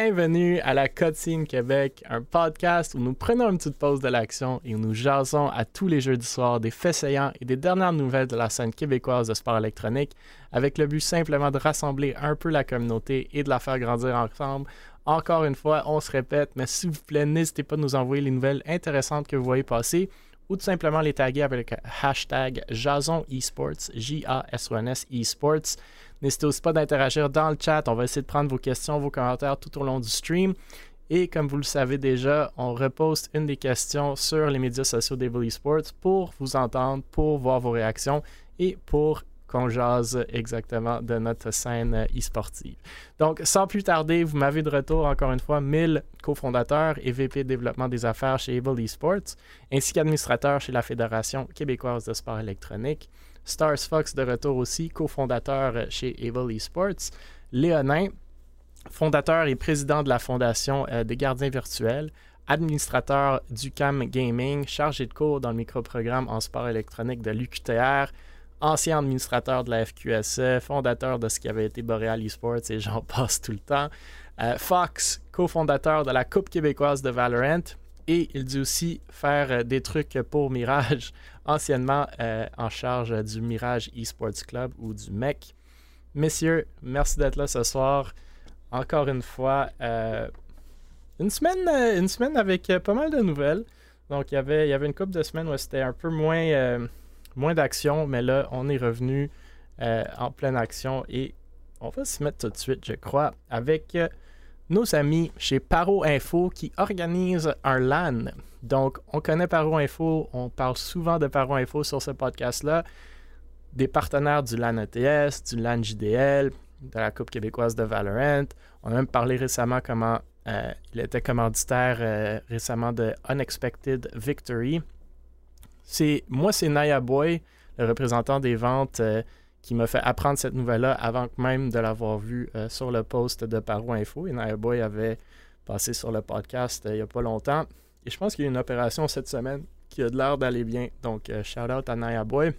Bienvenue à la Cutscene Québec, un podcast où nous prenons une petite pause de l'action et où nous jasons à tous les jeudis soirs des faits saillants et des dernières nouvelles de la scène québécoise de sport électronique, avec le but simplement de rassembler un peu la communauté et de la faire grandir ensemble. Encore une fois, on se répète, mais s'il vous plaît, n'hésitez pas à nous envoyer les nouvelles intéressantes que vous voyez passer ou tout simplement les taguer avec le hashtag Jason Esports, J-A-S-O-N-S Esports. N'hésitez aussi pas d'interagir dans le chat. On va essayer de prendre vos questions, vos commentaires tout au long du stream. Et comme vous le savez déjà, on reposte une des questions sur les médias sociaux d'Evil Esports pour vous entendre, pour voir vos réactions et pour qu'on jase exactement de notre scène e-sportive. Donc, sans plus tarder, vous m'avez de retour encore une fois 1000 cofondateurs et VP de développement des affaires chez Able Esports, ainsi qu'administrateurs chez la Fédération québécoise de sport électronique. Stars Fox de retour aussi, cofondateur chez Able Esports. Léonin, fondateur et président de la Fondation euh, des gardiens virtuels, administrateur du CAM Gaming, chargé de cours dans le microprogramme en sport électronique de l'UQTR, ancien administrateur de la FQSE, fondateur de ce qui avait été Boreal Esports et j'en passe tout le temps. Euh, Fox, cofondateur de la Coupe québécoise de Valorant. Et il dit aussi faire euh, des trucs pour Mirage, anciennement euh, en charge du Mirage Esports Club ou du MEC. Messieurs, merci d'être là ce soir. Encore une fois, une, semaine, une semaine avec pas mal de nouvelles. Donc, il y avait, il y avait une couple de semaines où c'était un peu moins moins d'action, mais là, on est revenu euh, en pleine action et on va se mettre tout de suite, je crois, avec euh, nos amis chez Paro Info qui organisent un LAN. Donc, on connaît Paro Info, on parle souvent de Paro Info sur ce podcast-là, des partenaires du LAN ETS, du LAN JDL, de la Coupe québécoise de Valorant. On a même parlé récemment comment euh, il était commanditaire récemment de Unexpected Victory, c'est moi, c'est Naya Boy, le représentant des ventes, euh, qui m'a fait apprendre cette nouvelle-là avant même de l'avoir vue euh, sur le post de Paro Info. Et Naya Boy avait passé sur le podcast euh, il n'y a pas longtemps. Et je pense qu'il y a une opération cette semaine qui a de l'air d'aller bien. Donc, shout out à Naya Boy.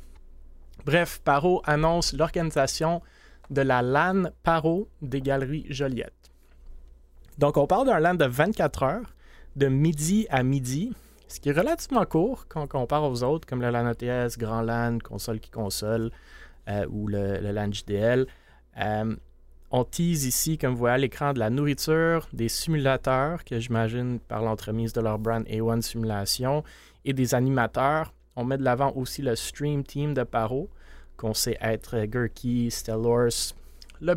Bref, Paro annonce l'organisation de la LAN Paro des Galeries Joliette. Donc, on parle d'un LAN de 24 heures, de midi à midi, ce qui est relativement court quand on compare aux autres, comme le LAN ATS, Grand LAN, console qui console, euh, ou le, LAN JDL. Euh, on tease ici, comme vous voyez à l'écran, de la nourriture, des simulateurs, que j'imagine par l'entremise de leur brand A1 Simulation, et des animateurs. On met de l'avant aussi le Stream Team de Paro, qu'on sait être Gurky, Stellors, Le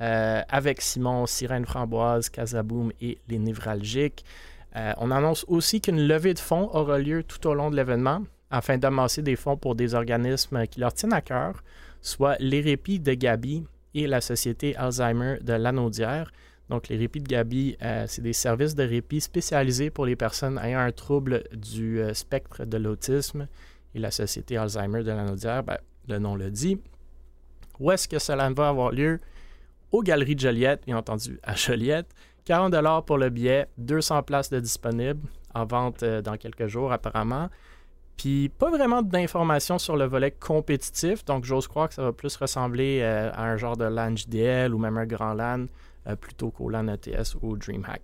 euh, avec Simon, Sirène Framboise, Casaboom et les Névralgiques. Euh, on annonce aussi qu'une levée de fonds aura lieu tout au long de l'événement afin d'amasser des fonds pour des organismes qui leur tiennent à cœur, soit les répits de Gabi et la Société Alzheimer de Lanaudière. Donc, les répits de Gabi, euh, c'est des services de répit spécialisés pour les personnes ayant un trouble du euh, spectre de l'autisme. Et la Société Alzheimer de Lanaudière, ben, le nom le dit. Où est-ce que cela va avoir lieu? Aux Galeries de Joliette, bien entendu, à Joliette. 40 pour le billet, 200 places de disponibles en vente euh, dans quelques jours apparemment. Puis pas vraiment d'informations sur le volet compétitif, donc j'ose croire que ça va plus ressembler euh, à un genre de LAN JDL ou même un grand LAN euh, plutôt qu'au LAN ETS ou DreamHack.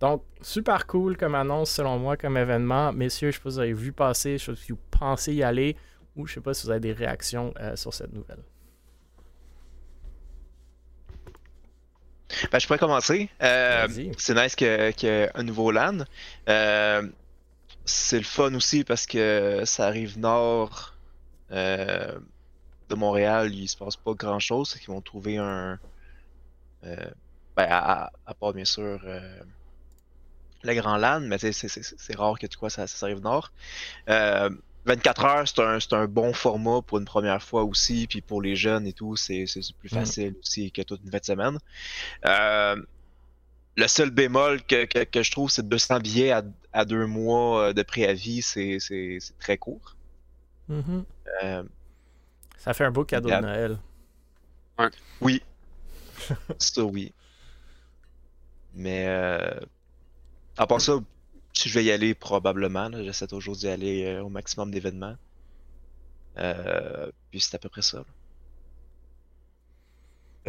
Donc, super cool comme annonce selon moi, comme événement. Messieurs, je ne sais pas si vous avez vu passer, je sais pas si vous pensez y aller ou je ne sais pas si vous avez des réactions sur cette nouvelle. Ben, je pourrais commencer. Euh, c'est nice qu'il y ait un nouveau LAN. Euh, c'est le fun aussi parce que ça arrive nord euh, de Montréal. Il se passe pas grand chose. Ils vont trouver un. ben, à, part bien sûr le Grand LAN, mais c'est rare que tu quoi ça, ça arrive nord. 24 heures, c'est un, un, bon format pour une première fois aussi, puis pour les jeunes et tout, c'est plus mm. facile aussi que toute une de semaine. Euh, le seul bémol que, que, je trouve, c'est 200 billets à, à, deux mois euh, de préavis, c'est très court. Mm-hmm. Euh, Ça fait un beau cadeau de Noël. Oui. ça, oui. Mais à part ça, si je vais y aller, probablement. J'essaie toujours d'y aller euh, au maximum d'événements. Euh, puis c'est à peu près ça.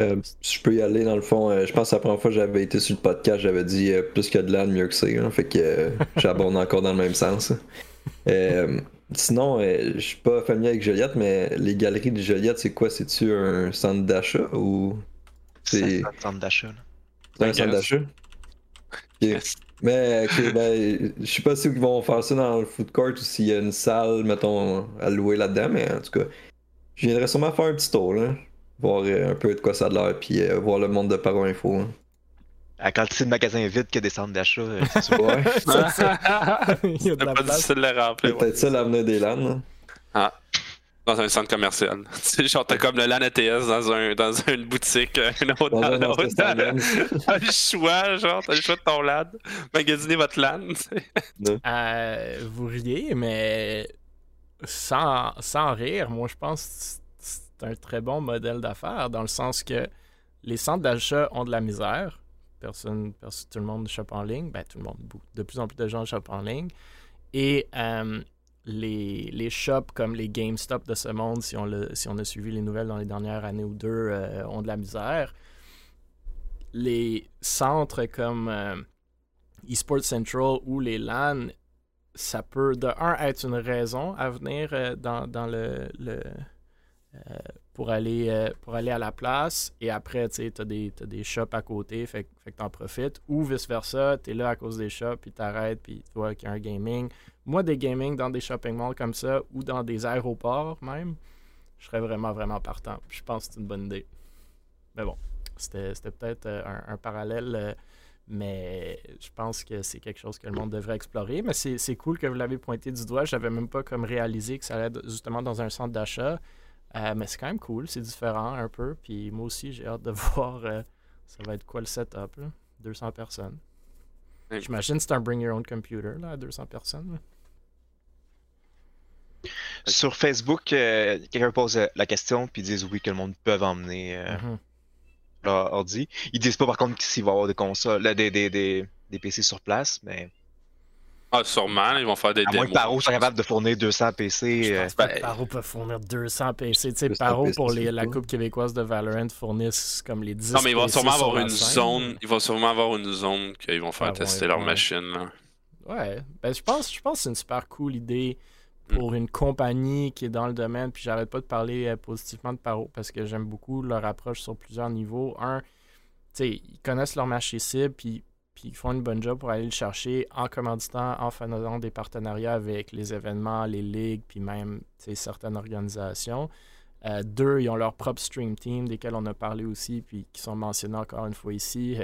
Euh, je peux y aller, dans le fond. Euh, je pense que la première fois que j'avais été sur le podcast, j'avais dit euh, plus que de l'âne, mieux que c'est. Hein. fait que j'abonde encore dans le même sens. sinon, je suis pas familier avec Joliette, mais les galeries de Joliette, c'est quoi? C'est-tu un centre d'achat ou. C'est un centre d'achat. C'est un centre d'achat Mais, ok, ben, je sais pas si ils vont faire ça dans le food court ou s'il y a une salle, mettons, à louer là-dedans, mais en tout cas, je viendrais sûrement faire un petit tour, là voir euh, un peu de quoi ça a l'air, puis euh, voir le monde de Paro Info. Hein. À quand c'est le magasin vide que des centres d'achat, euh, c'est sûr. Ouais. Il y a de la pas place. difficile de le remplir. Peut-être ça l'avenir des LAN. Hein. Ah. Dans un centre commercial. C'est genre, t'as comme le LAN ATS dans, un, dans une boutique, un autre dans, dans l'autre. T'as le choix, genre, t'as le choix de ton LAN. Magasiner votre LAN. euh, vous riez, mais sans, sans rire, moi je pense un très bon modèle d'affaires dans le sens que les centres d'achat ont de la misère. Personne, tout le monde chope en ligne. Ben, tout le monde, de plus en plus de gens chopent en ligne. Et euh, les, les shops comme les GameStop de ce monde, si on, le, si on a suivi les nouvelles dans les dernières années ou deux, euh, ont de la misère. Les centres comme euh, eSports Central ou les LAN, ça peut de un être une raison à venir dans, dans le, pour, aller, euh, pour aller à la place. Et après, tu as des, des shops à côté, fait, fait que t'en profites. Ou vice-versa, tu es là à cause des shops, puis t'arrêtes, puis tu vois qu'il y a un gaming. Moi, des gaming dans des shopping malls comme ça, ou dans des aéroports même, je serais vraiment, vraiment partant. Je pense que c'est une bonne idée. Mais bon, c'était peut-être euh, un, parallèle mais je pense que c'est quelque chose que le monde devrait explorer. Mais c'est cool que vous l'avez pointé du doigt. J'avais même pas comme réalisé que ça allait justement dans un centre d'achat. Euh, mais c'est quand même cool, c'est différent un peu. Puis moi aussi, j'ai hâte de voir euh, ça va être quoi le setup. 200 personnes. J'imagine que c'est un bring your own computer là, à 200 personnes. Sur Facebook, euh, quelqu'un pose la question puis ils disent oui que le monde peut emmener mm-hmm. leur ordi. Ils disent pas par contre s'il va y avoir des consoles, des, des, des, des PC sur place, mais ah, sûrement, ils vont faire des à démos. Moins que Paro soit capable de fournir 200 PC. Je pense euh, Paro peut fournir 200 PC. Tu sais, Paro, pour les, la Coupe québécoise de Valorant, fournissent comme les 10 Non, mais ils vont sûrement avoir une zone. Ils vont sûrement avoir une zone qu'ils vont faire tester leur machine. Là. Ouais. Ben, je pense, je pense que c'est une super cool idée pour une compagnie qui est dans le domaine. Puis j'arrête pas de parler euh, positivement de Paro parce que j'aime beaucoup leur approche sur plusieurs niveaux. Un, tu sais, ils connaissent leur marché cible, puis puis ils font une bonne job pour aller le chercher en commanditant, en faisant des partenariats avec les événements, les ligues, puis même certaines organisations. Euh, deux, ils ont leur propre stream team, desquels on a parlé aussi, puis qui sont mentionnés encore une fois ici.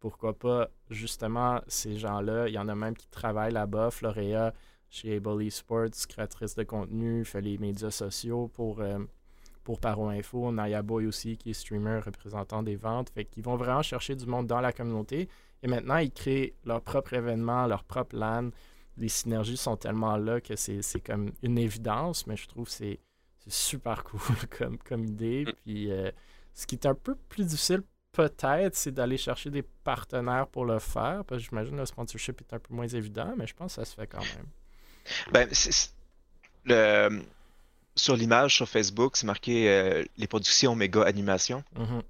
pourquoi pas, justement, ces gens-là, il y en a même qui travaillent là-bas. Florea, chez Able Esports, créatrice de contenu, fait les médias sociaux pour, euh, pour Paro Info, Naya Boy aussi, qui est streamer, représentant des ventes. Fait qu'ils vont vraiment chercher du monde dans la communauté. Et maintenant, ils créent leur propre événement, leur propre LAN. Les synergies sont tellement là que c'est comme une évidence, mais je trouve que c'est super cool comme, comme idée. Mm. Puis euh, ce qui est un peu plus difficile, peut-être, c'est d'aller chercher des partenaires pour le faire, parce que j'imagine le sponsorship est un peu moins évident, mais je pense que ça se fait quand même. Ben, le sur l'image sur Facebook, c'est marqué euh, les productions méga animation. Mm-hmm.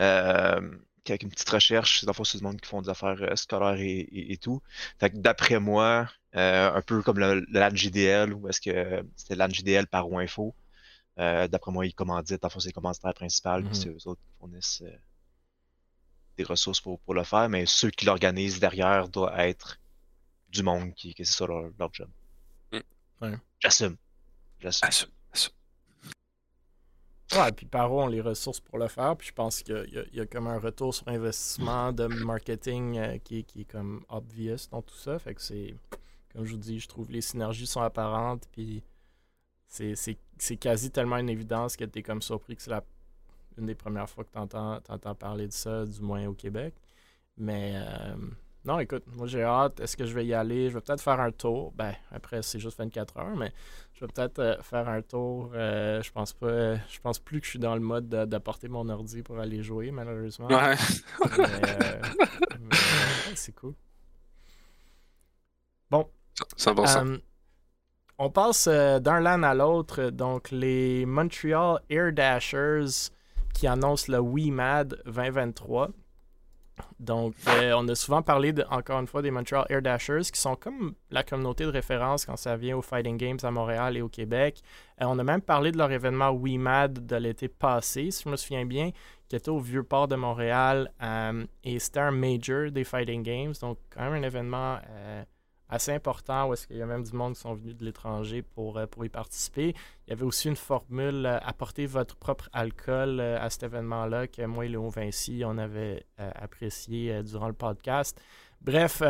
Euh, avec une petite recherche, c'est d'abord sur du monde qui font des affaires euh, scolaires et, tout. Fait que d'après moi, un peu comme le, LAN GDL, ou est-ce que c'était LAN GDL par ou info, d'après moi, ils commanditent, en fait, c'est le commanditaire principal, puis mm-hmm. c'est eux autres qui fournissent des ressources pour, le faire, mais ceux qui l'organisent derrière doivent être du monde qui, qui c'est ça leur, job. Mm. J'assume. J'assume. Ouais, puis Paro ont les ressources pour le faire? Puis je pense qu'il y, a comme un retour sur investissement de marketing euh, qui, est comme obvious dans tout ça. Fait que c'est, comme je vous dis, je trouve les synergies sont apparentes. Puis c'est quasi tellement une évidence que tu es comme surpris que c'est la, une des premières fois que tu entends, parler de ça, du moins au Québec. Mais. Euh, non, écoute, moi j'ai hâte. Est-ce que je vais y aller? Je vais peut-être faire un tour. Ben, après, c'est juste 24 heures, mais je vais peut-être euh, faire un tour. Euh, je pense pas. je pense plus que je suis dans le mode d'apporter mon ordi pour aller jouer, malheureusement. Ouais. Euh, c'est cool. Bon. 100%. on passe d'un LAN à l'autre. Donc, les Montreal Air Dashers qui annonce le WeMad 2023. Donc, euh, on a souvent parlé, encore une fois, des Montreal Air Dashers, qui sont comme la communauté de référence quand ça vient aux Fighting Games à Montréal et au Québec. Euh, on a même parlé de leur événement WeMad de l'été passé, si je me souviens bien, qui était au Vieux-Port de Montréal. Euh, et c'était un major des Fighting Games, donc quand même un événement assez important où est-ce qu'il y a même du monde qui sont venus de l'étranger pour, euh, pour y participer. Il y avait aussi une formule euh, apporter votre propre alcool euh, à cet événement-là que moi et Léon Vinci, on avait apprécié durant le podcast. Bref,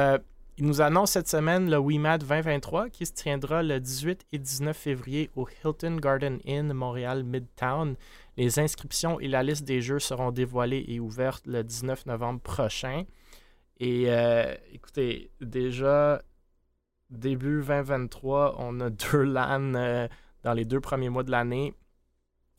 il nous annonce cette semaine le WeMat 2023 qui se tiendra le 18 et 19 février au Hilton Garden Inn Montréal Midtown. Les inscriptions et la liste des jeux seront dévoilées et ouvertes le 19 novembre prochain. Et écoutez, déjà, début 2023, on a deux LAN euh, dans les deux premiers mois de l'année.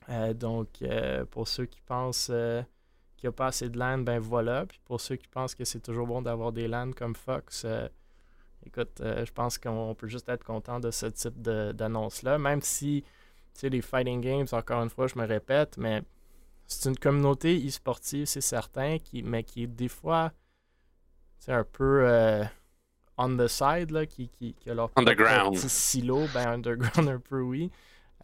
Euh, donc, euh, pour ceux qui pensent qu'il n'y a pas assez de LAN, ben voilà. Puis pour ceux qui pensent que c'est toujours bon d'avoir des LAN comme Fox, écoute, je pense qu'on peut juste être content de ce type d'annonce-là. Même si, tu sais, les fighting games, encore une fois, je me répète, mais c'est une communauté e-sportive, c'est certain, qui, mais qui est des fois, c'est un peu on the side, là, qui, qui, qui a leur petit silo, ben underground un peu, oui.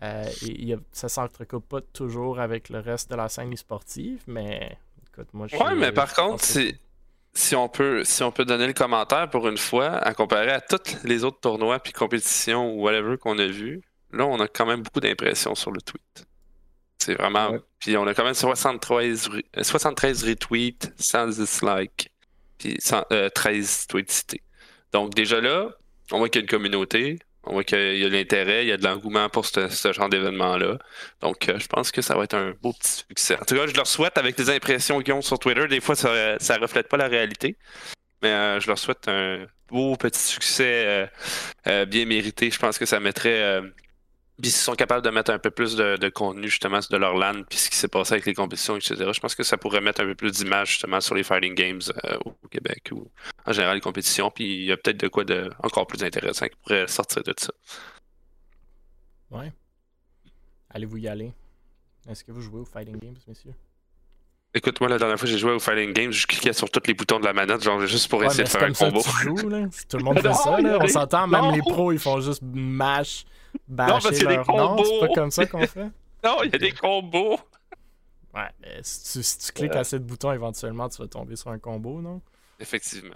Euh, et, ça s'entrecoupe pas toujours avec le reste de la scène sportive, mais écoute, moi je Ouais, mais par contre, si, on peut, si on peut donner le commentaire pour une fois, à comparer à tous les autres tournois puis compétitions ou whatever qu'on a vu, là, on a quand même beaucoup d'impressions sur le tweet. C'est vraiment. Puis on a quand même 73, 73 retweets, 100 dislikes, puis 13 euh, tweets cités. Donc, déjà là, on voit qu'il y a une communauté, on voit qu'il y a de l'intérêt, il y a de l'engouement pour ce, genre d'événement-là. Donc, euh, je pense que ça va être un beau petit succès. En tout cas, je leur souhaite, avec les impressions qu'ils ont sur Twitter, des fois, ça ne reflète pas la réalité. Mais euh, je leur souhaite un beau petit succès euh, bien mérité. Je pense que ça mettrait puis s'ils sont capables de mettre un peu plus de, contenu justement de leur LAN, puis ce qui s'est passé avec les compétitions, etc., je pense que ça pourrait mettre un peu plus d'image justement sur les fighting games euh, au Québec ou en général les compétitions. Puis il y a peut-être de quoi de encore plus intéressant qui pourrait sortir de ça. Ouais. Allez-vous y aller? Est-ce que vous jouez aux fighting games, messieurs? Écoute, moi, la dernière fois que j'ai joué au Fighting Games, je cliquais sur tous les boutons de la manette, genre juste pour essayer de faire un combo. Ça joues, là. Tout le monde fait ça, là. On s'entend, même les pros, ils font juste mash non, parce qu'il y a des combos. c'est pas comme ça qu'on fait. non, il y a des combos. Ouais, mais si tu, cliques à assez de boutons, éventuellement, tu vas tomber sur un combo, non? Effectivement.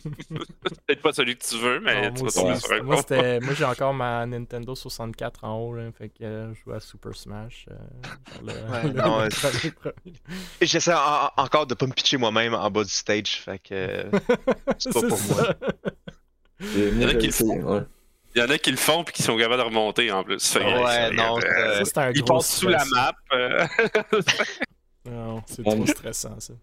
Peut-être pas celui que tu veux, mais tu vas tomber sur un moi. Moi, j'ai encore ma Nintendo 64 en haut, là, fait que euh, je joue à Super Smash. Euh, J'essaie encore de pas me pitcher moi-même en bas du stage, fait que c'est pas pour moi. Il y en a qui le il y en a qui le font puis qui sont capables de remonter en plus. ouais, non, un Ils passent sous la map. C'est trop stressant ça.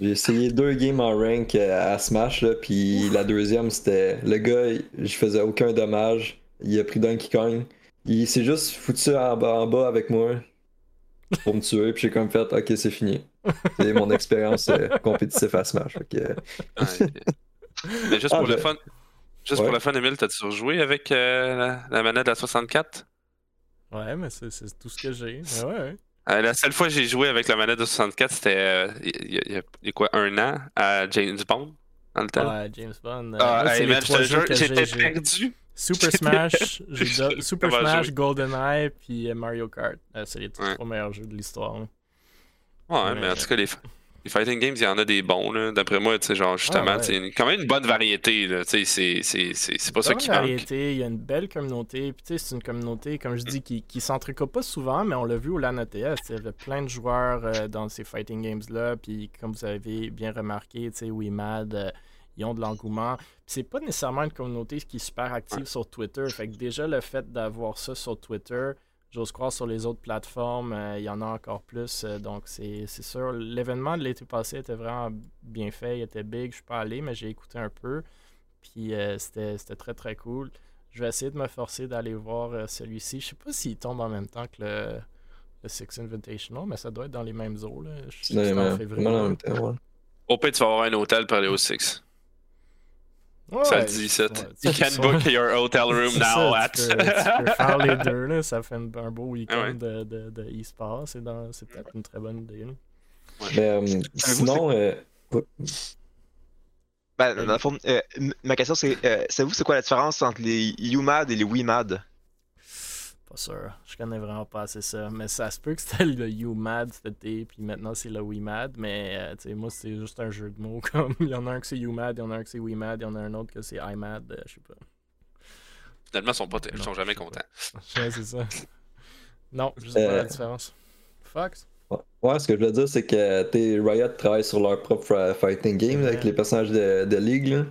J'ai essayé deux games en rank euh, à Smash, là, puis la deuxième, c'était le gars, je faisais aucun dommage. Il a pris Donkey Kong. Il s'est juste foutu en bas, en bas avec moi pour me tuer, puis j'ai comme fait, ok, c'est fini. C'est mon expérience euh, compétitive à Smash. Mais juste pour ah, le fun, Juste pour la fin, Emile, t'as toujours joué avec euh, la, manette de la 64 Ouais, mais c'est tout ce que j'ai. Ouais, euh, la seule fois que j'ai joué avec la manette de 64, c'était euh, il y, a quoi, un an à James Bond dans le temps? Ouais, James Bond. Ah, j'étais perdu. Super Smash, Super Smash, GoldenEye, puis Mario Kart. c'est les trois meilleurs jeux de l'histoire. Ouais, mais en tout cas, les, les fighting games, il y en a des bons. D'après moi, tu sais, genre, justement, ah, c'est quand même une bonne variété, là. Tu sais, c'est pas ça qui manque. variété, il y a une belle communauté. Puis, tu sais, c'est une communauté, comme je dis, qui, qui s'entrecoupe pas souvent, mais on l'a vu au LAN ETS. Il y avait plein de joueurs euh, dans ces fighting games-là. Puis, comme vous avez bien remarqué, tu sais, WeMad, euh, ils ont de l'engouement. c'est pas nécessairement une communauté qui est super active sur Twitter. Fait que déjà, le fait d'avoir ça sur Twitter J'ose croire sur les autres plateformes, euh, il y en a encore plus. Euh, donc, c'est sûr. L'événement de l'été passé était vraiment bien fait. Il était big. Je suis pas allé, mais j'ai écouté un peu. Puis, euh, c'était très, très cool. Je vais essayer de me forcer d'aller voir celui-ci. Je sais pas s'il tombe en même temps que le, le Six Invitational, mais ça doit être dans les mêmes eaux. Là. Je sais en février. Au pire, tu vas avoir un hôtel pour aller au Six. Ça dit ça. you can book your hotel room now at. Tu peux, faire les deux, là. ça fait un, beau week-end de, de, de e-sport. C'est peut-être une très bonne idée. Euh, sinon, euh... ben, dans le euh, ma question c'est, euh, savez-vous c'est quoi la différence entre les UMAD et les WIMAD? Pas sûr. Je connais vraiment pas assez ça. Mais ça se peut que c'était le UMAD cet été, puis maintenant c'est le WeMad. Mais euh, tu sais, moi, c'est juste un jeu de mots. Comme il y en a un que c'est UMAD, il y en a un que c'est WeMad, il y en a un autre que c'est IMAD. Euh, je sais pas. Finalement, ils sont, pas ils sont jamais contents. Ouais, c'est ça. Non, je sais pas la euh, différence. Fox? Ouais, ce que je veux dire, c'est que Riot travaille sur leur propre fighting game avec les personnages de, de League. Là.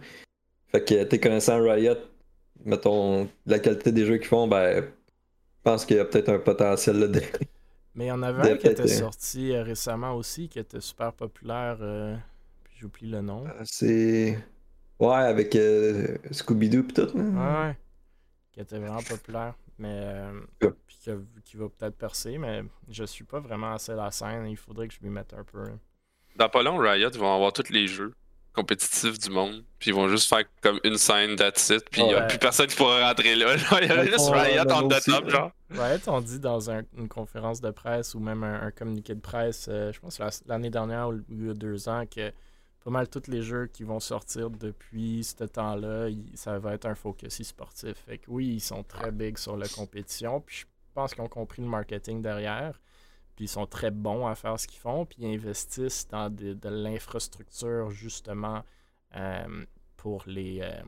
Fait que t'es connaissant Riot, mettons, la qualité des jeux qu'ils font, ben pense qu'il y a peut-être un potentiel là Mais il y en avait un qui était sorti euh, récemment aussi, qui était super populaire. Euh, puis j'oublie le nom. Ah, c'est. Ouais, avec euh, Scooby-Doo et tout. Ouais, Qui était vraiment populaire. Mais. Puis qui, va peut-être percer, mais je suis pas vraiment assez la scène. Il faudrait que je m'y mette un peu. Dans pas long, Riot vont avoir tous les jeux compétitifs du monde. Puis ils vont juste faire comme une scène, that's it. Puis il n'y a plus personne qui pourra rentrer là. il y a juste Riot en top, genre. Riot on dit dans une conférence de presse ou même un, communiqué de presse, euh, je pense l'année dernière ou il y a deux ans, que pas mal tous les jeux qui vont sortir depuis ce temps-là, ça va être un focus e-sportif. Fait que oui, ils sont très big sur la compétition. Puis je pense qu'ils ont compris le marketing derrière. Puis ils sont très bons à faire ce qu'ils font, puis ils investissent dans de, l'infrastructure justement euh, pour les euh,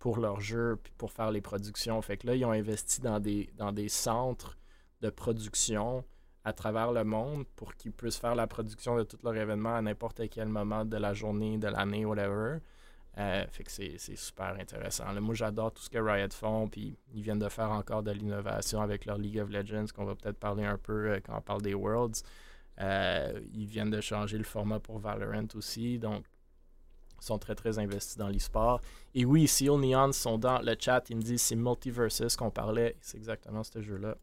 pour leurs jeux, puis pour faire les productions. Fait que là, ils ont investi dans des, dans des centres de production à travers le monde pour qu'ils puissent faire la production de tous leurs événements à n'importe quel moment de la journée, de l'année, whatever. Euh, fait que c'est super intéressant. moi, j'adore tout ce que Riot font, puis ils viennent de faire encore de l'innovation avec leur League of Legends, qu'on va peut-être parler un peu euh, quand on parle des Worlds. Euh, ils viennent de changer le format pour Valorant aussi, donc ils sont très très investis dans l'e-sport. Et oui, Seal Neon sont dans le chat, ils me disent c'est Multiversus qu'on parlait, c'est exactement ce jeu-là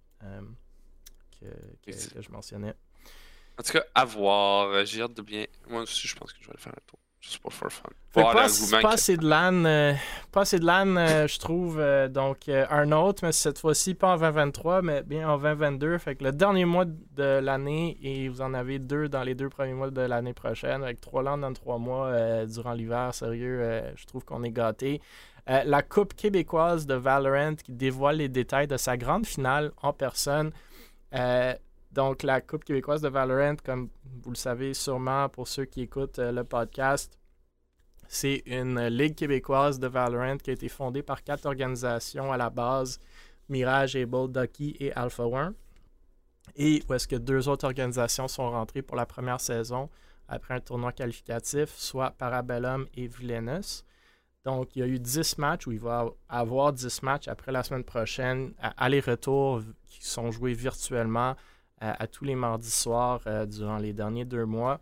que, que, je mentionnais. En tout cas, à voir, j'ai hâte de bien. Moi aussi, je pense que je vais aller faire un tour. Juste pour faire fun. pas, assez de LAN, euh, pas assez de LAN euh, je trouve. Euh, donc, un autre, mais cette fois-ci pas en 2023, mais bien en 2022. Fait que le dernier mois de l'année, et vous en avez deux dans les deux premiers mois de l'année prochaine, avec trois LAN dans trois mois durant l'hiver. Sérieux, je trouve qu'on est gâté. la Coupe québécoise de Valorant qui dévoile les détails de sa grande finale en personne. Donc, la Coupe québécoise de Valorant, comme vous le savez sûrement pour ceux qui écoutent euh, le podcast, c'est une ligue québécoise de Valorant qui a été fondée par quatre organisations à la base Mirage, Able, Ducky et Alpha One. Et où est-ce que deux autres organisations sont rentrées pour la première saison après un tournoi qualificatif, soit Parabellum et Villainous. Donc, il y a eu 10 matchs où il va avoir 10 matchs après la semaine prochaine, aller-retour qui sont joués virtuellement à, tous les mardis soirs euh, durant les derniers deux mois.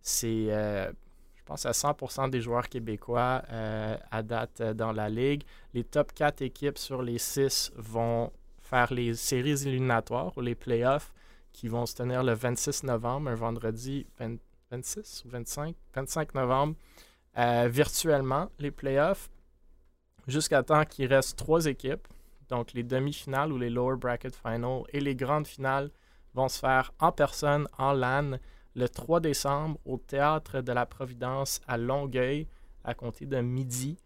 C'est, euh, je pense, à 100% des joueurs québécois euh, à date dans la ligue. Les top 4 équipes sur les 6 vont faire les séries éliminatoires ou les playoffs qui vont se tenir le 26 novembre, un vendredi 26 ou 25, 25 novembre, virtuellement, les playoffs, jusqu'à temps qu'il reste trois équipes, donc les demi-finales ou les lower bracket finals et les grandes finales vont se faire en personne, en LAN, le 3 décembre au Théâtre de la Providence à Longueuil, à compter de midi.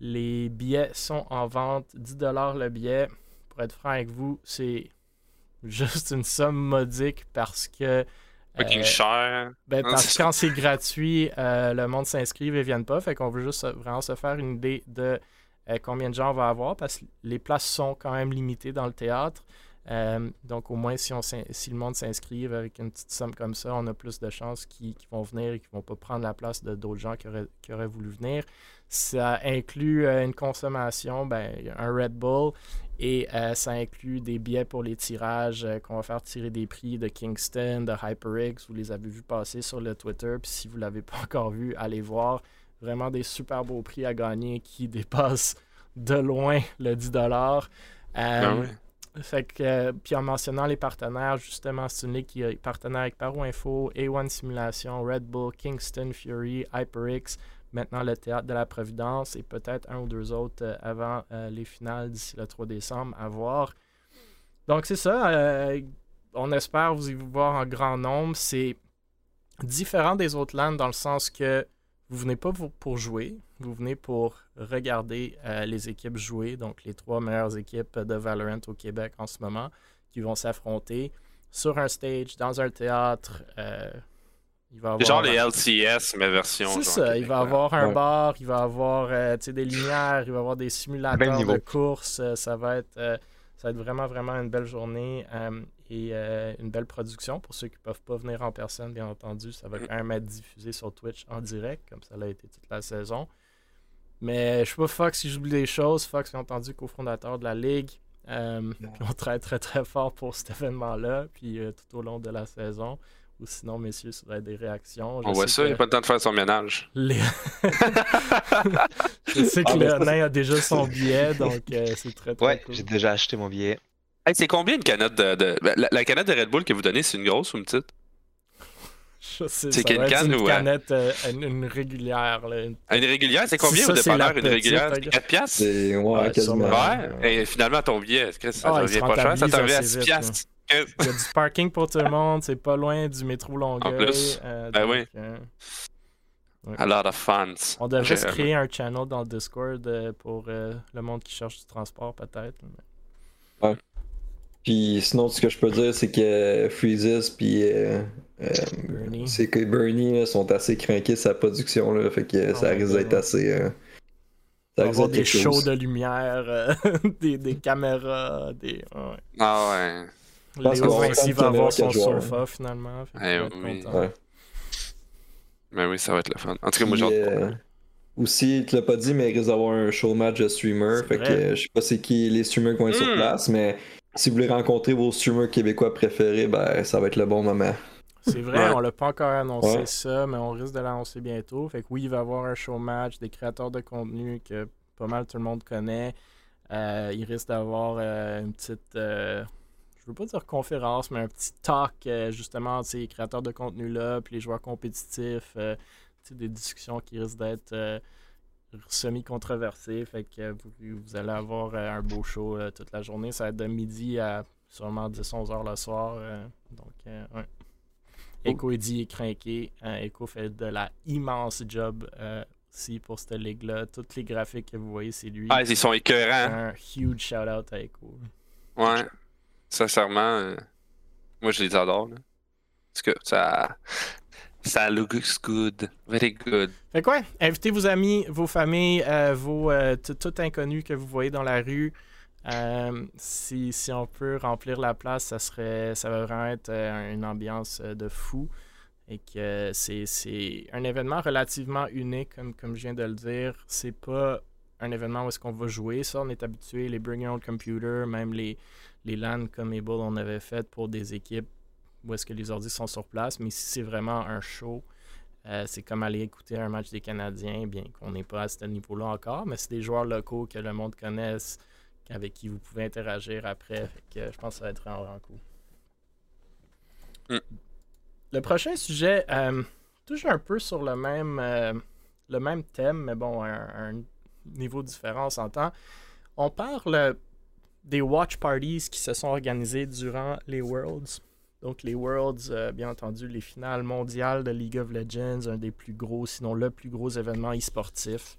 Les billets sont en vente, 10 le billet. Pour être franc avec vous, c'est juste une somme modique parce que. Euh, cher. Ben, parce que quand c'est gratuit, euh, le monde s'inscrive et ne viennent pas. Fait qu'on veut juste vraiment se faire une idée de euh, combien de gens on va avoir parce que les places sont quand même limitées dans le théâtre. Euh, donc, au moins, si, on, si le monde s'inscrit avec une petite somme comme ça, on a plus de chances qu'ils vont venir et qu'ils ne vont pas prendre la place de d'autres gens qui auraient, voulu venir. Ça inclut euh, une consommation, ben, un Red Bull, et euh, ça inclut des billets pour les tirages qu'on va faire tirer des prix de Kingston, de HyperX. Vous les avez vus passer sur le Twitter. Puis si vous ne l'avez pas encore vu, allez voir. Vraiment des super beaux prix à gagner qui dépassent de loin le 10 ben fait que, euh, puis en mentionnant les partenaires, justement, c'est une ligue qui est partenaire avec Paro Info, A1 Simulation, Red Bull, Kingston Fury, HyperX, maintenant le Théâtre de la Providence et peut-être un ou deux autres avant les finales d'ici le 3 décembre à voir. Donc c'est ça, on espère vous y voir en grand nombre. C'est différent des autres lands dans le sens que vous venez pas pour jouer, vous venez pour regarder euh, les équipes jouer, donc les trois meilleures équipes de Valorant au Québec en ce moment, qui vont s'affronter sur un stage, dans un théâtre. Euh, il va avoir genre les LCS, mais version. C'est ça, il va avoir un bar, il va avoir euh, des lumières, il va avoir des simulateurs de course. ça, va être, ça va être vraiment, vraiment une belle journée et euh, une belle production. Pour ceux qui ne peuvent pas venir en personne, bien entendu, ça va quand même être diffusé sur Twitch en direct, comme ça l'a été toute la saison. Mais je ne sais pas Fox si j'oublie des choses. Fox, bien entendu, cofondateur de la Ligue. Euh, on travaille très très fort pour cet événement-là, puis euh, tout au long de la saison. Ou sinon, messieurs, ça va être des réactions. on voit ça, il n'y a pas le temps de faire son ménage. je sais que ah, Léonin a déjà son billet, donc c'est très très Ouais, j'ai déjà acheté mon billet c'est combien une canette de. Ben, la, canette de Red Bull que vous donnez, c'est une grosse ou une petite? C'est une, canne une canette, euh, une, régulière. Une... régulière, c'est combien au dépanneur une régulière? 4 piastres? C'est ouais, quasiment. Ouais, et finalement ton billet, ça ah, devient pas cher, ça t'arrive à 6 piastres. Il y a du parking pour tout le monde, c'est pas loin du métro Longueuil. En plus, euh, ben oui. Euh, A lot of fun. On devrait se créer un channel dans le Discord pour le monde qui cherche du transport, peut-être. Ouais. Puis sinon, ce que je peux dire, c'est que Freezes puis euh, euh, c'est que Bernie sont assez craqués sa production là, fait que oh ça risque d'être assez. Euh, ça avoir des shows de lumière, des, des, caméras, des. Ouais. Ah ouais. Léo Vinci va avoir son sofa finalement. Eh oui. Ouais. Ben oui, ça va être le fun. En tout cas, moi j'ai Aussi, tu l'as pas dit, mais il risque d'avoir un show match de streamer. Fait que je sais pas c'est qui les streamers qui vont être sur hmm. place, mais si vous voulez rencontrer vos streamers québécois préférés, ben ça va être le bon moment. C'est vrai, on l'a pas encore annoncé ça, mais on risque de l'annoncer bientôt. Fait que oui, il va y avoir un show match, des créateurs de contenu que pas mal tout le monde connaît. Euh, il risque d'avoir euh, une petite, euh, je veux pas dire conférence, mais un petit talk justement de ces créateurs de contenu-là, puis les joueurs compétitifs, des discussions qui risquent d'être semi-controversé. Fait que vous, allez avoir euh, un beau show euh, toute la journée. Ça va être de midi à sûrement 10-11 heures le soir. Euh, donc, ouais. Echo est craqué. Echo fait de la immense job aussi pour cette ligue-là. Toutes les graphiques que vous voyez, c'est lui. Ah, ils sont écœurants. Un huge shout-out à Echo. Ouais. Sincèrement, moi je les adore. Parce que ça, ça looks good. Very good. Fait quoi? Invitez vos amis, vos familles, euh, vos euh, tout inconnus que vous voyez dans la rue. Euh, si, si, on peut remplir la place, ça serait ça va vraiment être une ambiance de fou. Et que c'est un événement relativement unique, comme, comme je viens de le dire. C'est pas un événement où est-ce qu'on va jouer. Ça, on est habitué. Les Bring Your Own Computer, même les, les LAN comme Able, on avait fait pour des équipes où est-ce que les ordi sont sur place, mais si c'est vraiment un show, euh, c'est comme aller écouter un match des Canadiens, bien qu'on n'est pas à ce niveau-là encore, mais c'est des joueurs locaux que le monde connaisse, avec qui vous pouvez interagir après. que je pense que ça va être vraiment, cool. Mm. Le prochain sujet euh, touche un peu sur le même, euh, le même thème, mais bon, un, un niveau différent, on s'entend. On parle des watch parties qui se sont organisées durant les Worlds. Donc les Worlds, euh, bien entendu, les finales mondiales de League of Legends, un des plus gros, sinon le plus gros événement e-sportif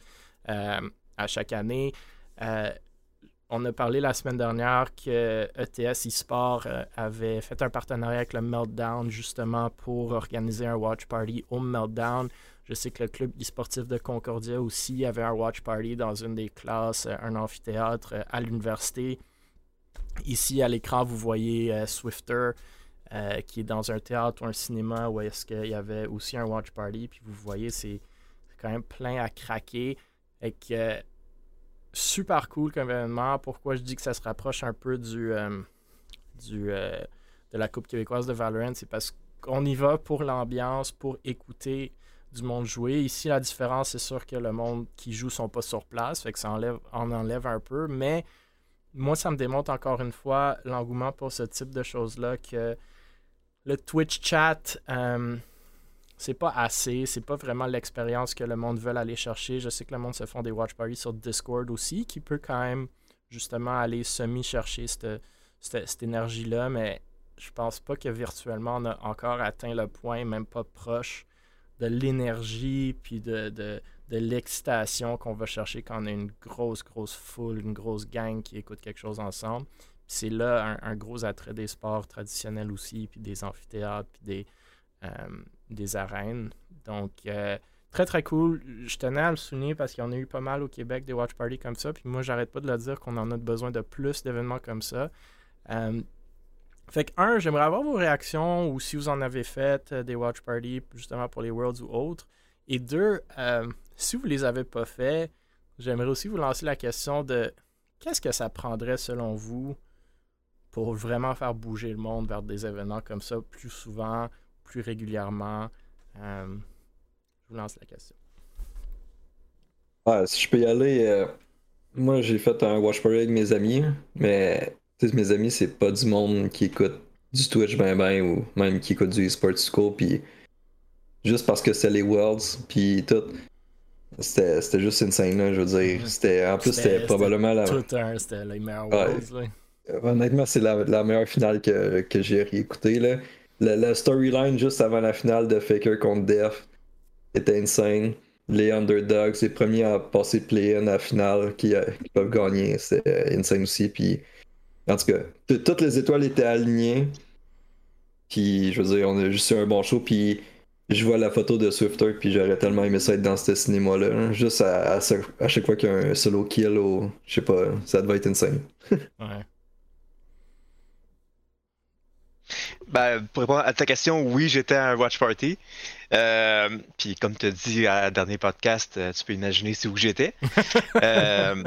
euh, à chaque année. Euh, on a parlé la semaine dernière que ETS eSport avait fait un partenariat avec le Meltdown justement pour organiser un watch party au Meltdown. Je sais que le club e-sportif de Concordia aussi avait un watch party dans une des classes, un amphithéâtre à l'université. Ici à l'écran, vous voyez Swifter euh, qui est dans un théâtre ou un cinéma où est-ce qu'il y avait aussi un watch party. Puis vous voyez, c'est quand même plein à craquer. Et que super cool comme événement. Pourquoi je dis que ça se rapproche un peu du, euh, du euh, de la Coupe québécoise de Valorant, c'est parce qu'on y va pour l'ambiance, pour écouter du monde jouer. Ici, la différence, c'est sûr que le monde qui joue sont pas sur place, fait que ça enlève, en enlève un peu, mais moi, ça me démontre encore une fois l'engouement pour ce type de choses-là que le Twitch chat, euh, c'est pas assez, c'est pas vraiment l'expérience que le monde veut aller chercher. Je sais que le monde se font des watch parties sur Discord aussi, qui peut quand même justement aller semi-chercher cette, énergie-là, mais je pense pas que virtuellement on a encore atteint le point, même pas proche de l'énergie puis de, de, de l'excitation qu'on va chercher quand on a une grosse, grosse foule, une grosse gang qui écoute quelque chose ensemble. C'est là un, gros attrait des sports traditionnels aussi, puis des amphithéâtres, puis des, euh, arènes. Donc, euh, très très cool. Je tenais à le souligner parce qu'il y en a eu pas mal au Québec des watch parties comme ça. Puis moi, j'arrête pas de le dire qu'on en a besoin de plus d'événements comme ça. Euh, fait que, un, j'aimerais avoir vos réactions ou si vous en avez fait des watch parties justement pour les Worlds ou autres. Et deux, si vous les avez pas fait, j'aimerais aussi vous lancer la question de qu'est-ce que ça prendrait selon vous pour vraiment faire bouger le monde vers des événements comme ça plus souvent, plus régulièrement. je vous lance la question. si je peux y aller, moi j'ai fait un watch party avec mes amis, mais mes amis, c'est pas du monde qui écoute du Twitch ben ben ou même qui écoute du eSports School, puis juste parce que c'est les Worlds, puis tout. C'était juste insane, là, je veux dire. C'était, en plus, c'était probablement la. c'était les meilleurs Worlds, Honnêtement, c'est la, meilleure finale que, que j'ai réécoutée, là. La, storyline juste avant la finale de Faker contre Def était insane. Les underdogs, les premiers à passer play-in à la finale qui, qui peuvent gagner, c'était insane aussi. Puis en tout cas, toutes les étoiles étaient alignées. Puis, je veux dire, on a juste eu un bon show. Puis, je vois la photo de Swifter. Puis, j'aurais tellement aimé ça être dans ce cinéma-là. Juste à, à, chaque fois qu'il y a un solo kill ou. Je sais pas, ça devait être insane. ouais. Ben, pour répondre à ta question, oui, j'étais à un watch party. Euh, puis comme tu as dit à dernier podcast, euh, tu peux imaginer c'est où j'étais. euh,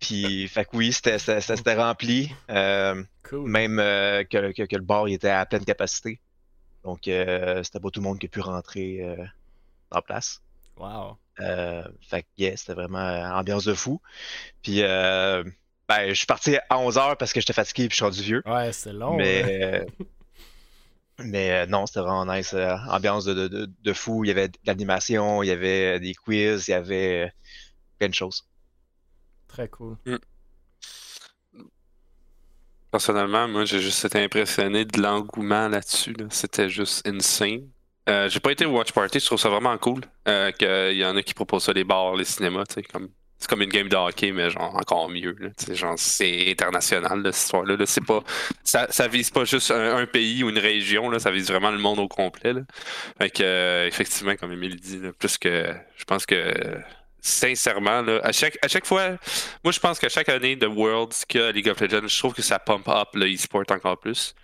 puis fait que oui, c'était, ça, s'était rempli. Euh, même que, que, le bar il était à pleine capacité. Donc c'était pas tout le monde qui a pu rentrer en place. Wow. fait que yeah, c'était vraiment ambiance de fou. Puis ben, je suis parti à 11h parce que j'étais fatigué et je suis rendu vieux. Ouais, c'est long. Mais Mais euh, non, c'était vraiment nice. Euh, ambiance de, de, de, fou. Il y avait de l'animation, il y avait des quiz, il y avait plein de choses. Très cool. Mm. Personnellement, moi, j'ai juste été impressionné de l'engouement là-dessus. C'était juste insane. Euh, j'ai pas été watch party, je trouve ça vraiment cool. qu'il y en a qui proposent ça les bars, les cinémas, tu sais, comme c'est comme une game de hockey, mais genre encore mieux. c'est international, cette histoire-là. C'est pas, ça, ça vise pas juste un, pays ou une région, là, ça vise vraiment le monde au complet. Là. Fait que, euh, effectivement, comme Emile dit, plus que je pense que sincèrement, là, à, chaque, à chaque fois, moi je pense qu'à chaque année de Worlds que League of Legends, je trouve que ça pump up le e-sport encore plus.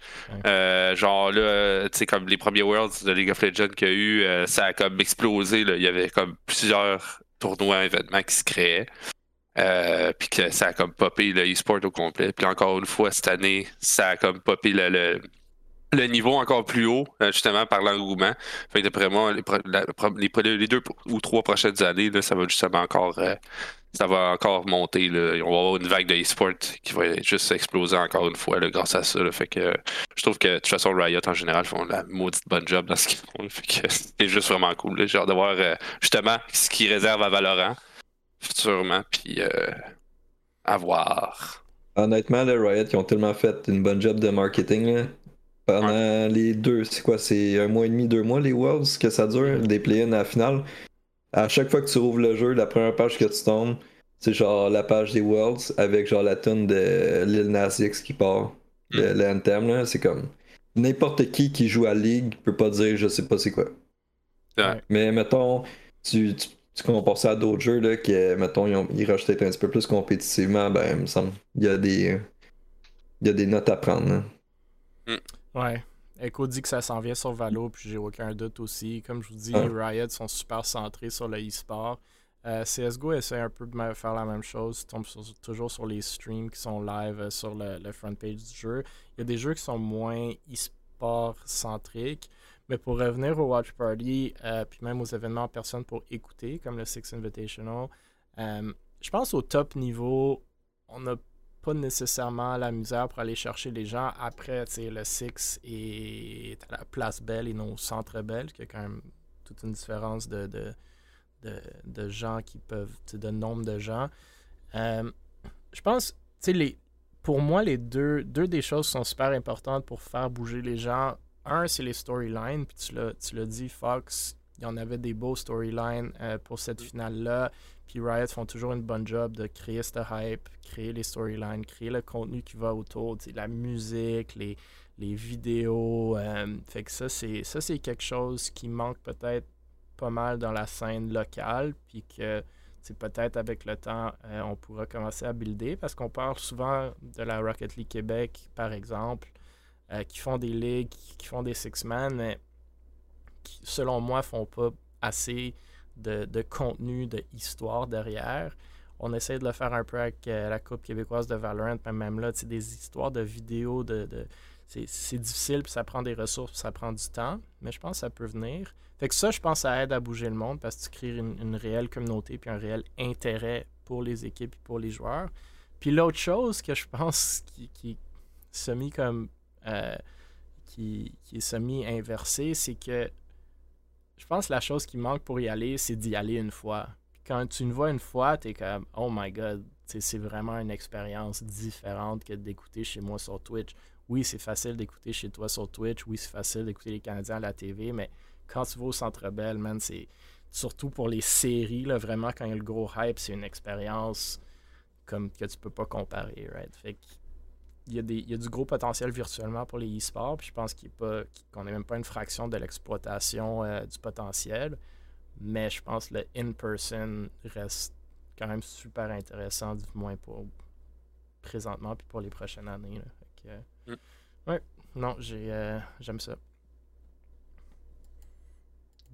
Euh, genre là, tu sais, comme les premiers Worlds de League of Legends qu'il y a eu, euh, ça a comme explosé. Là. Il y avait comme plusieurs tournoi, événement qui se créait. Euh, puis que ça a comme popé le e-sport au complet. Puis encore une fois, cette année, ça a comme popé le, le, niveau encore plus haut, euh, justement par l'engouement. Fait que d'après moi, les, deux ou trois prochaines années, là, ça va justement encore euh, ça va encore monter. Là. On va avoir une vague de e-sport qui va juste exploser encore une fois là, grâce à ça. Fait que je trouve que de toute façon, Riot en général font la maudite bonne job dans ce qu'ils font. c'est juste vraiment cool. Hâte de voir euh, justement ce qu'ils réservent à Valorant futurement. Puis à voir. Honnêtement, les Riot, ils ont tellement fait une bonne job de marketing. Pendant les deux, c'est quoi, c'est un mois et demi, deux mois les Worlds que ça dure, des play-ins à la finale à chaque fois que tu ouvres le jeu, la première page que tu tombes, c'est genre la page des Worlds avec genre la tune de Lil Nas X qui part. Le, mm. là, c'est comme n'importe qui qui joue à League peut pas dire je sais pas c'est quoi. Mais mettons, tu, tu, tu compares ça à d'autres jeux là, qui, mettons, ils, ont, ils un petit peu plus compétitivement, ben, il me semble, il y a des, il y a des notes à prendre. Mm. Ouais. Echo dit que ça s'en vient sur Valo, puis j'ai aucun doute aussi. Comme je vous dis, les ah. Riot sont super centrés sur le e-sport. Euh, CSGO essaie un peu de faire la même chose. tombe toujours sur les streams qui sont live euh, sur le, front page du jeu. Il y a des jeux qui sont moins e-sport centriques. Mais pour revenir au Watch Party, euh, puis même aux événements en personne pour écouter, comme le Six Invitational, je pense au top niveau, on a pas nécessairement la misère pour aller chercher les gens. Après, le Six est à la place Belle et non au Centre Belle, qui a quand même toute une différence de, de, gens qui peuvent, de nombre de gens. Euh, je pense, tu sais, pour moi, les deux, deux des choses sont super importantes pour faire bouger les gens. Un, c'est les storylines, puis tu l'as dit, Fox, il y en avait des beaux storylines euh, pour cette finale-là. Puis Riot font toujours une bonne job de créer cette hype, créer les storylines, créer le contenu qui va autour, la musique, les, les vidéos. Euh, fait que ça, c'est ça, c'est quelque chose qui manque peut-être pas mal dans la scène locale, puis que peut-être avec le temps, euh, on pourra commencer à builder, parce qu'on parle souvent de la Rocket League Québec, par exemple, euh, qui font des ligues, qui font des six-man, mais qui, selon moi, font pas assez de, contenu, de histoire derrière. On essaie de le faire un peu avec la Coupe québécoise de Valorant, mais même là, des histoires de vidéos, de c'est difficile, puis ça prend des ressources, puis ça prend du temps, mais je pense que ça peut venir. Fait que ça, je pense, ça aide à bouger le monde parce que tu crées une, réelle communauté puis un réel intérêt pour les équipes et pour les joueurs. Puis l'autre chose que je pense qui, qui est semi comme euh, qui, qui, est semi inversé, c'est que je pense que la chose qui manque pour y aller, c'est d'y aller une fois. quand tu ne vois une fois, tu es comme Oh my god, c'est vraiment une expérience différente que d'écouter chez moi sur Twitch oui, c'est facile d'écouter chez toi sur Twitch, oui, c'est facile d'écouter les Canadiens à la TV, mais quand tu vas au Centre Bell, man, c'est surtout pour les séries, là, vraiment, quand il y a le gros hype, c'est une expérience comme que tu peux pas comparer, right? Fait il y, a des, il y a du gros potentiel virtuellement pour les e-sports, puis je pense qu'on n'est même pas une fraction de l'exploitation euh, du potentiel, mais je pense que le in-person reste quand même super intéressant, du moins pour présentement, puis pour les prochaines années. Mm. Ouais, non, j'ai, euh, j'aime ça.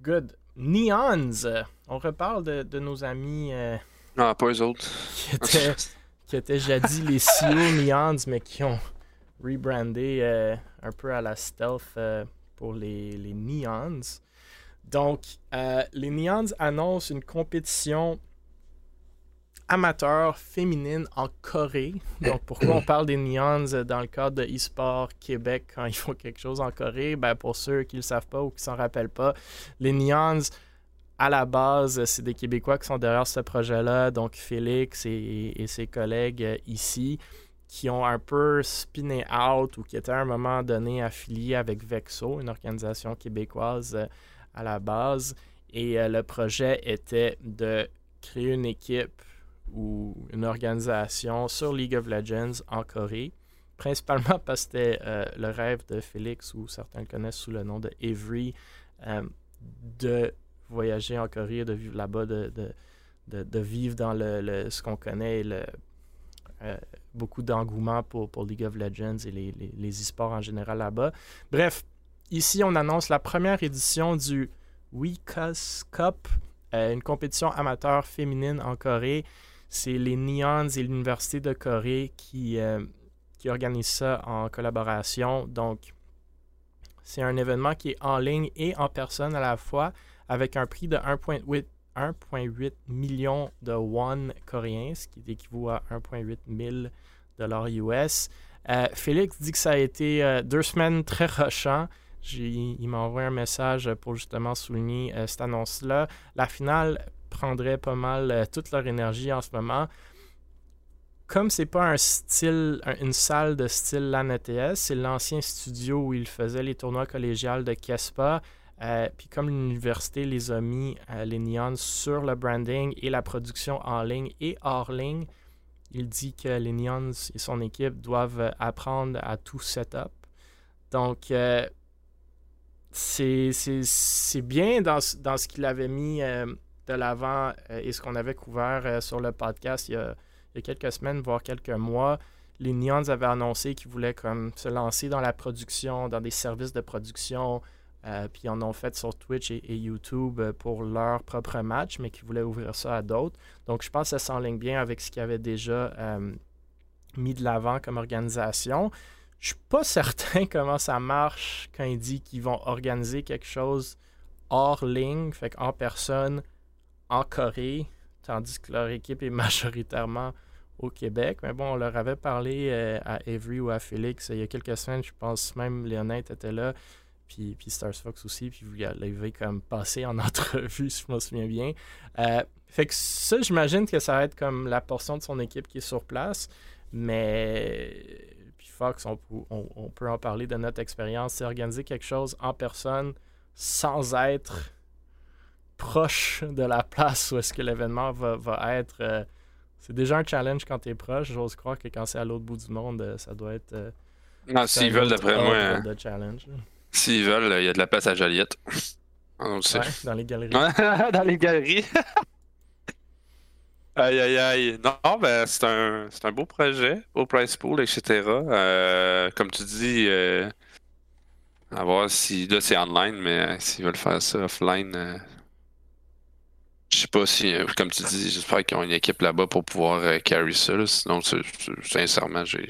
Good. Neons. On reparle de, de nos amis. Euh, non, pas eux autres. Qui étaient, qui étaient jadis les CEO Neons, mais qui ont rebrandé euh, un peu à la stealth pour les, les Neons. Donc, les Neons annoncent une compétition amateur féminine en Corée. Donc, pourquoi on parle des Neons dans le cadre de eSport Québec quand ils font quelque chose en Corée? Ben, pour ceux qui ne le savent pas ou qui ne s'en rappellent pas, les Neons, à la base, c'est des Québécois qui sont derrière ce projet-là. Donc, Félix et, ses collègues euh, ici qui ont un peu spinné out ou qui étaient à un moment donné affiliés avec Vexo, une organisation québécoise euh, à la base. Et euh, le projet était de créer une équipe ou une organisation sur League of Legends en Corée, principalement parce que c'était le rêve de Félix, ou certains le connaissent sous le nom de Avery, de voyager en Corée, de vivre là-bas, de, de, vivre dans le, ce qu'on connaît, le, euh, beaucoup d'engouement pour, pour, League of Legends et les, les, e-sports en général là-bas. Bref, ici, on annonce la première édition du Weekos Cup, une compétition amateur féminine en Corée c'est les Neons et l'Université de Corée qui, euh, qui organisent ça en collaboration. Donc, c'est un événement qui est en ligne et en personne à la fois, avec un prix de 1,8 million de won coréens, ce qui équivaut à 1,8 000 dollars US. Euh, Félix dit que ça a été euh, deux semaines très rushant. Il m'a envoyé un message pour justement souligner cette annonce-là. La finale prendraient pas mal euh, toute leur énergie en ce moment. Comme c'est pas un style, une salle de style LAN ETS, c'est l'ancien studio où ils faisaient les tournois collégiales de Kespa. Euh, puis comme l'université les a mis, euh, les Neons, sur le branding et la production en ligne et hors ligne, il dit que les Neons et son équipe doivent apprendre à tout setup. Donc, c'est bien dans, dans ce qu'il avait mis de l'avant euh, et ce qu'on avait couvert euh, sur le podcast il y, a, quelques semaines, voire quelques mois. Les Neons avaient annoncé qu'ils voulaient comme se lancer dans la production, dans des services de production, euh, puis en ont fait sur Twitch et, YouTube pour leur propre match, mais qu'ils voulaient ouvrir ça à d'autres. Donc je pense que ça s'enligne bien avec ce qu'ils avaient déjà mis de l'avant comme organisation. Je suis pas certain comment ça marche quand ils disent qu'ils vont organiser quelque chose hors ligne, fait en personne, en Corée, tandis que leur équipe est majoritairement au Québec. Mais bon, on leur avait parlé euh, à Avery ou à Félix il y a quelques semaines, je pense même Léonette était là. Puis, puis Stars Fox aussi, puis vous l'avez comme passé en entrevue, si je me souviens bien. Euh, fait que ça, j'imagine que ça va être comme la portion de son équipe qui est sur place, mais puis Fox, on, on peut en parler de notre expérience, c'est organiser quelque chose en personne sans être proche de la place où est-ce que l'événement va, être. Euh, c'est déjà un challenge quand tu es proche. J'ose croire que quand c'est à l'autre bout du monde, euh, ça doit être. Euh, non, s'ils veulent, d'après moi. S'ils veulent, il y a de la place à Joliette. On sait. dans les galeries. dans les galeries. aïe, aïe, aïe. Non, ben, c'est un, un beau projet, beau price pool, etc. comme tu dis, à voir si. Là, c'est online, mais s'ils veulent faire ça offline je sais pas si, euh, comme tu dis, j'espère qu'ils ont une équipe là-bas pour pouvoir euh, carry ça. Sinon, sincèrement, j'ai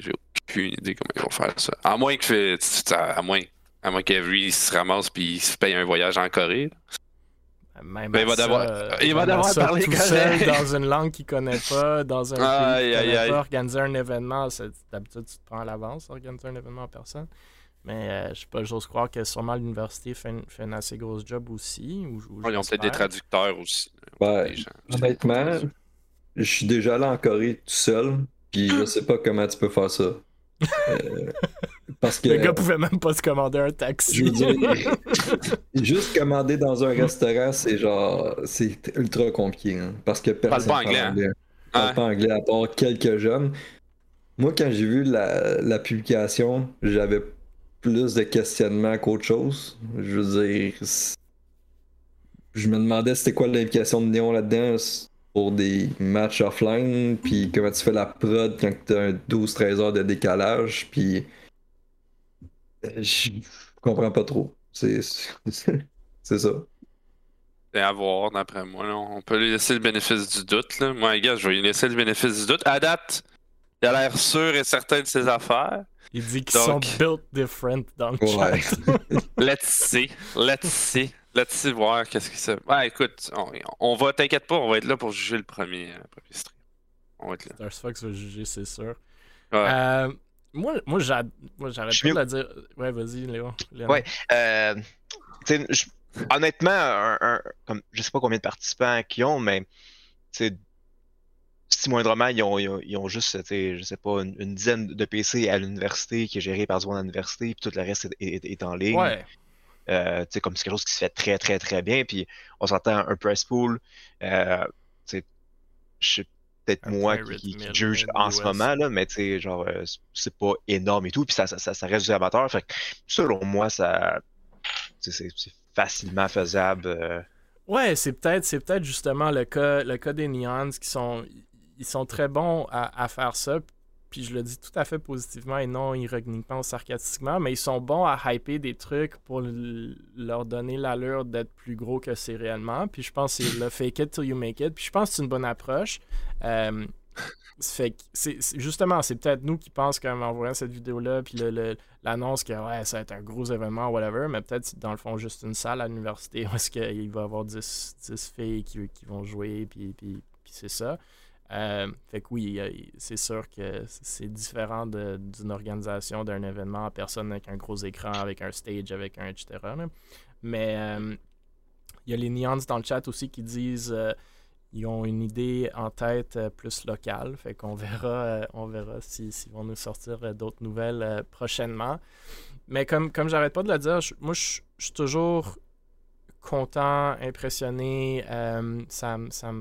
aucune idée comment ils vont faire ça. À moins que à moins, à moins qu'Every se ramasse puis il se paye un voyage en Corée. Même ben, il va devoir, il va parler tout seul dans une langue qu'il connaît pas, dans un pays qu'il connaît pas, organiser un événement. D'habitude, tu te prends à l'avance, organiser un événement en personne. Mais euh, je sais pas, j'ose croire que sûrement l'université fait, fait un assez gros job aussi. Ou, ils ont peut-être des traducteurs aussi. Ben, honnêtement, je suis déjà allé en Corée tout seul, puis je sais pas comment tu peux faire ça. Euh, parce que, le gars pouvait même pas se commander un taxi. juste commander dans un restaurant, c'est genre, c'est ultra compliqué. Hein, parce que personne parle pas anglais. Hein. anglais. Parle pas anglais à part quelques jeunes. Moi, quand j'ai vu la, la publication, j'avais plus de questionnements qu'autre chose. Je veux dire, je me demandais c'était quoi l'implication de Néon là-dedans pour des matchs offline, puis comment tu fais la prod quand tu as un 12-13 heures de décalage, puis je comprends pas trop. C'est ça. C'est à voir, d'après moi. On peut lui laisser le bénéfice du doute. Là. Moi, gars, je vais lui laisser le bénéfice du doute. À date, il a l'air sûr et certain de ses affaires. Il dit qu'ils sont built different dans le chat. let's see. Let's see. Let's see voir qu'est-ce qui se. Ouais, écoute, on, va, t'inquiète pas, on va être là pour juger le premier, euh, premier stream. On va être là. Stars Fox va juger, c'est sûr. Euh, moi, moi j'arrête pas de dire. Ouais, vas-y, Léo. Ouais. Euh, honnêtement, un, comme, je sais pas combien de participants qui ont, mais si moindrement, ils ont, ils ont, juste, je sais pas, une, dizaine de PC à l'université qui est géré par monde à l'université, puis tout le reste est, en ligne. Ouais. Euh, comme c'est quelque chose qui se fait très, très, très bien. Puis on s'entend un press pool. Euh, je sais peut-être moi qui, juge en ce moment, là, mais genre, euh, c'est pas énorme et tout. Puis ça, ça, ça, reste du amateur. Fait que, selon moi, ça c'est facilement faisable. Euh. Ouais, c'est peut-être c'est peut-être justement le cas le cas des Neons qui sont ils sont très bons à, à, faire ça. Puis je le dis tout à fait positivement et non ironiquement ou sarcastiquement, mais ils sont bons à hyper des trucs pour leur donner l'allure d'être plus gros que c'est réellement. Puis je pense que c'est le fake it till you make it. Puis je pense que c'est une bonne approche. Euh, fait c'est, justement, c'est peut-être nous qui pensons qu'en voyant cette vidéo-là, puis l'annonce que ouais, ça va être un gros événement, whatever, mais peut-être dans le fond juste une salle à l'université où est-ce qu'il va y avoir 10, 10 filles qui, qui, vont jouer, puis, puis, puis c'est ça. Euh, fait que oui, c'est sûr que c'est différent d'une organisation, d'un événement en personne avec un gros écran, avec un stage, avec un etc. Mais euh, il y a les Neons dans le chat aussi qui disent euh, ils ont une idée en tête plus locale. Fait qu'on verra, on verra s'ils vont nous sortir d'autres nouvelles prochainement. Mais comme, comme j'arrête pas de le dire, moi je suis toujours content, impressionné. ça, ça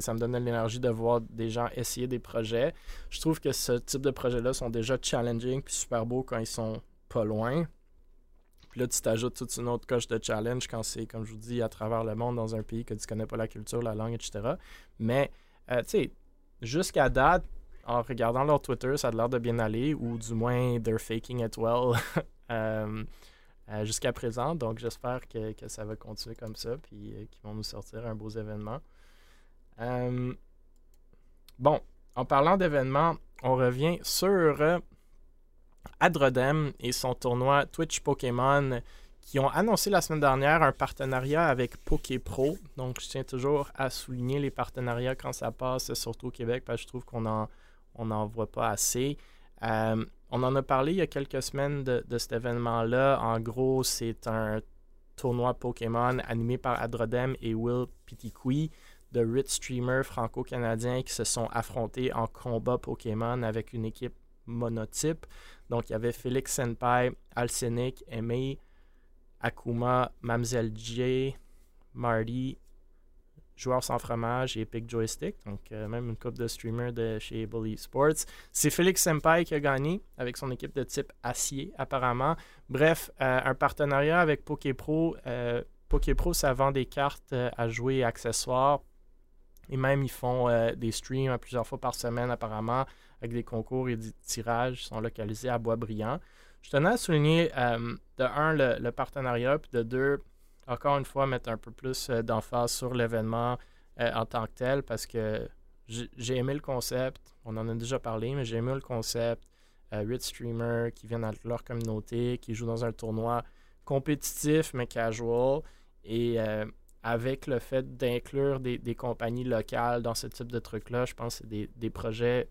ça me donne l'énergie de voir des gens essayer des projets. Je trouve que ce type de projets-là sont déjà challenging puis super beaux quand ils sont pas loin. Puis là, tu t'ajoutes toute une autre coche de challenge quand c'est, comme je vous dis, à travers le monde dans un pays que tu connais pas la culture, la langue, etc. Mais, euh, tu sais, jusqu'à date, en regardant leur Twitter, ça a l'air de bien aller, ou du moins, they're faking it well euh, euh, jusqu'à présent. Donc, j'espère que, que, ça va continuer comme ça, puis qu'ils vont nous sortir un beau événement. Euh, bon, en parlant d'événements, on revient sur euh, Adrodem et son tournoi Twitch Pokémon qui ont annoncé la semaine dernière un partenariat avec PokéPro. Donc, je tiens toujours à souligner les partenariats quand ça passe, surtout au Québec, parce que je trouve qu'on n'en en voit pas assez. Euh, on en a parlé il y a quelques semaines de, cet événement-là. En gros, c'est un tournoi Pokémon animé par Adrodem et Will Pitiqui de Rit streamers franco-canadiens qui se sont affrontés en combat Pokémon avec une équipe monotype. Donc, il y avait Félix Senpai, Alcenic, Aimé, Akuma, Mamselle J, Marty, Joueur sans fromage et Epic Joystick, donc euh, même une coupe de streamers de chez Bully Sports. C'est Félix Senpai qui a gagné avec son équipe de type acier, apparemment. Bref, euh, un partenariat avec PokéPro. Euh, PokéPro, ça vend des cartes à jouer et accessoires. Et même, ils font des streams plusieurs fois par semaine, apparemment, avec des concours et des tirages. Ils sont localisés à Bois-Brillant. Je tenais à souligner, de un, le, partenariat, puis de deux, encore une fois, mettre un peu plus euh, d'emphase sur l'événement euh, en tant que tel parce que j'ai aimé le concept. On en a déjà parlé, mais j'ai aimé le concept. Euh, 8 streamers qui viennent à leur communauté, qui jouent dans un tournoi compétitif mais casual. Et euh, avec le fait d'inclure des, compagnies locales dans ce type de truc-là, je pense que c'est des, projets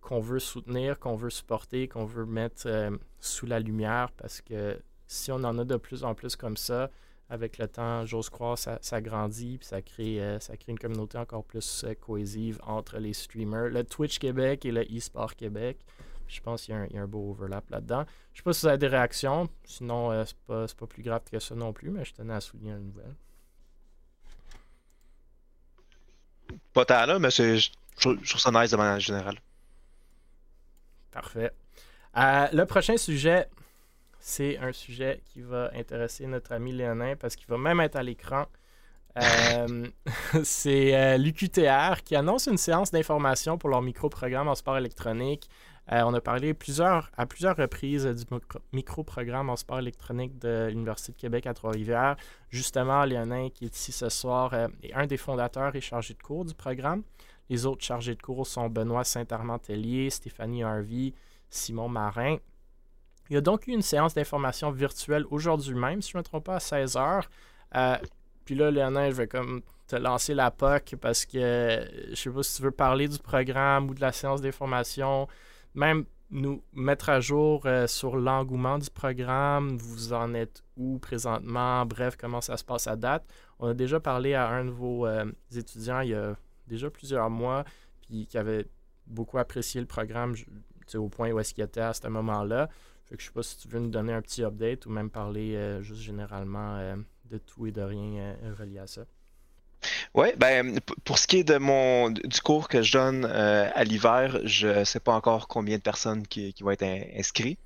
qu'on veut soutenir, qu'on veut supporter, qu'on veut mettre sous la lumière parce que si on en a de plus en plus comme ça, avec le temps, j'ose croire, ça, ça grandit, puis ça crée, euh, ça crée une communauté encore plus euh, cohésive entre les streamers. Le Twitch Québec et le eSport Québec. Je pense qu'il y, a un beau overlap là-dedans. Je ne sais pas si vous avez des réactions. Sinon, euh, ce n'est pas, plus grave que ça non plus, mais je tenais à souligner une nouvelle. Pas tant là, mais je, trouve ça nice de manière générale. Parfait. le prochain sujet, c'est un sujet qui va intéresser notre ami Léonin parce qu'il va même être à l'écran. Euh, c'est euh, l'UQTR qui annonce une séance d'information pour leur micro-programme en sport électronique. Euh, on a parlé à plusieurs reprises du micro-programme en sport électronique de l'Université de Québec à Trois-Rivières. Justement, Léonin, qui est ici ce soir, est un des fondateurs et chargé de cours du programme. Les autres chargés de cours sont Benoît Saint-Armand-Tellier, Stéphanie Harvey, Simon Marin. Il y a donc eu une séance d'information virtuelle aujourd'hui même, si je ne me trompe pas, à 16h. Euh, puis là, Léonin, je vais comme te lancer la POC parce que je sais pas si tu veux parler du programme ou de la séance d'information, même nous mettre à jour euh, sur l'engouement du programme, vous en êtes où présentement, bref, comment ça se passe à date. On a déjà parlé à un de vos euh, étudiants il y a déjà plusieurs mois, puis qui avait beaucoup apprécié le programme au point où est-ce qu'il était à ce moment-là. Je sais pas si tu veux nous donner un petit update ou même parler euh, juste généralement de tout et de rien relié à ça. Oui, ben pour ce qui est de mon du cours que je donne à l'hiver, je ne sais pas encore combien de personnes qui, vont être inscrites.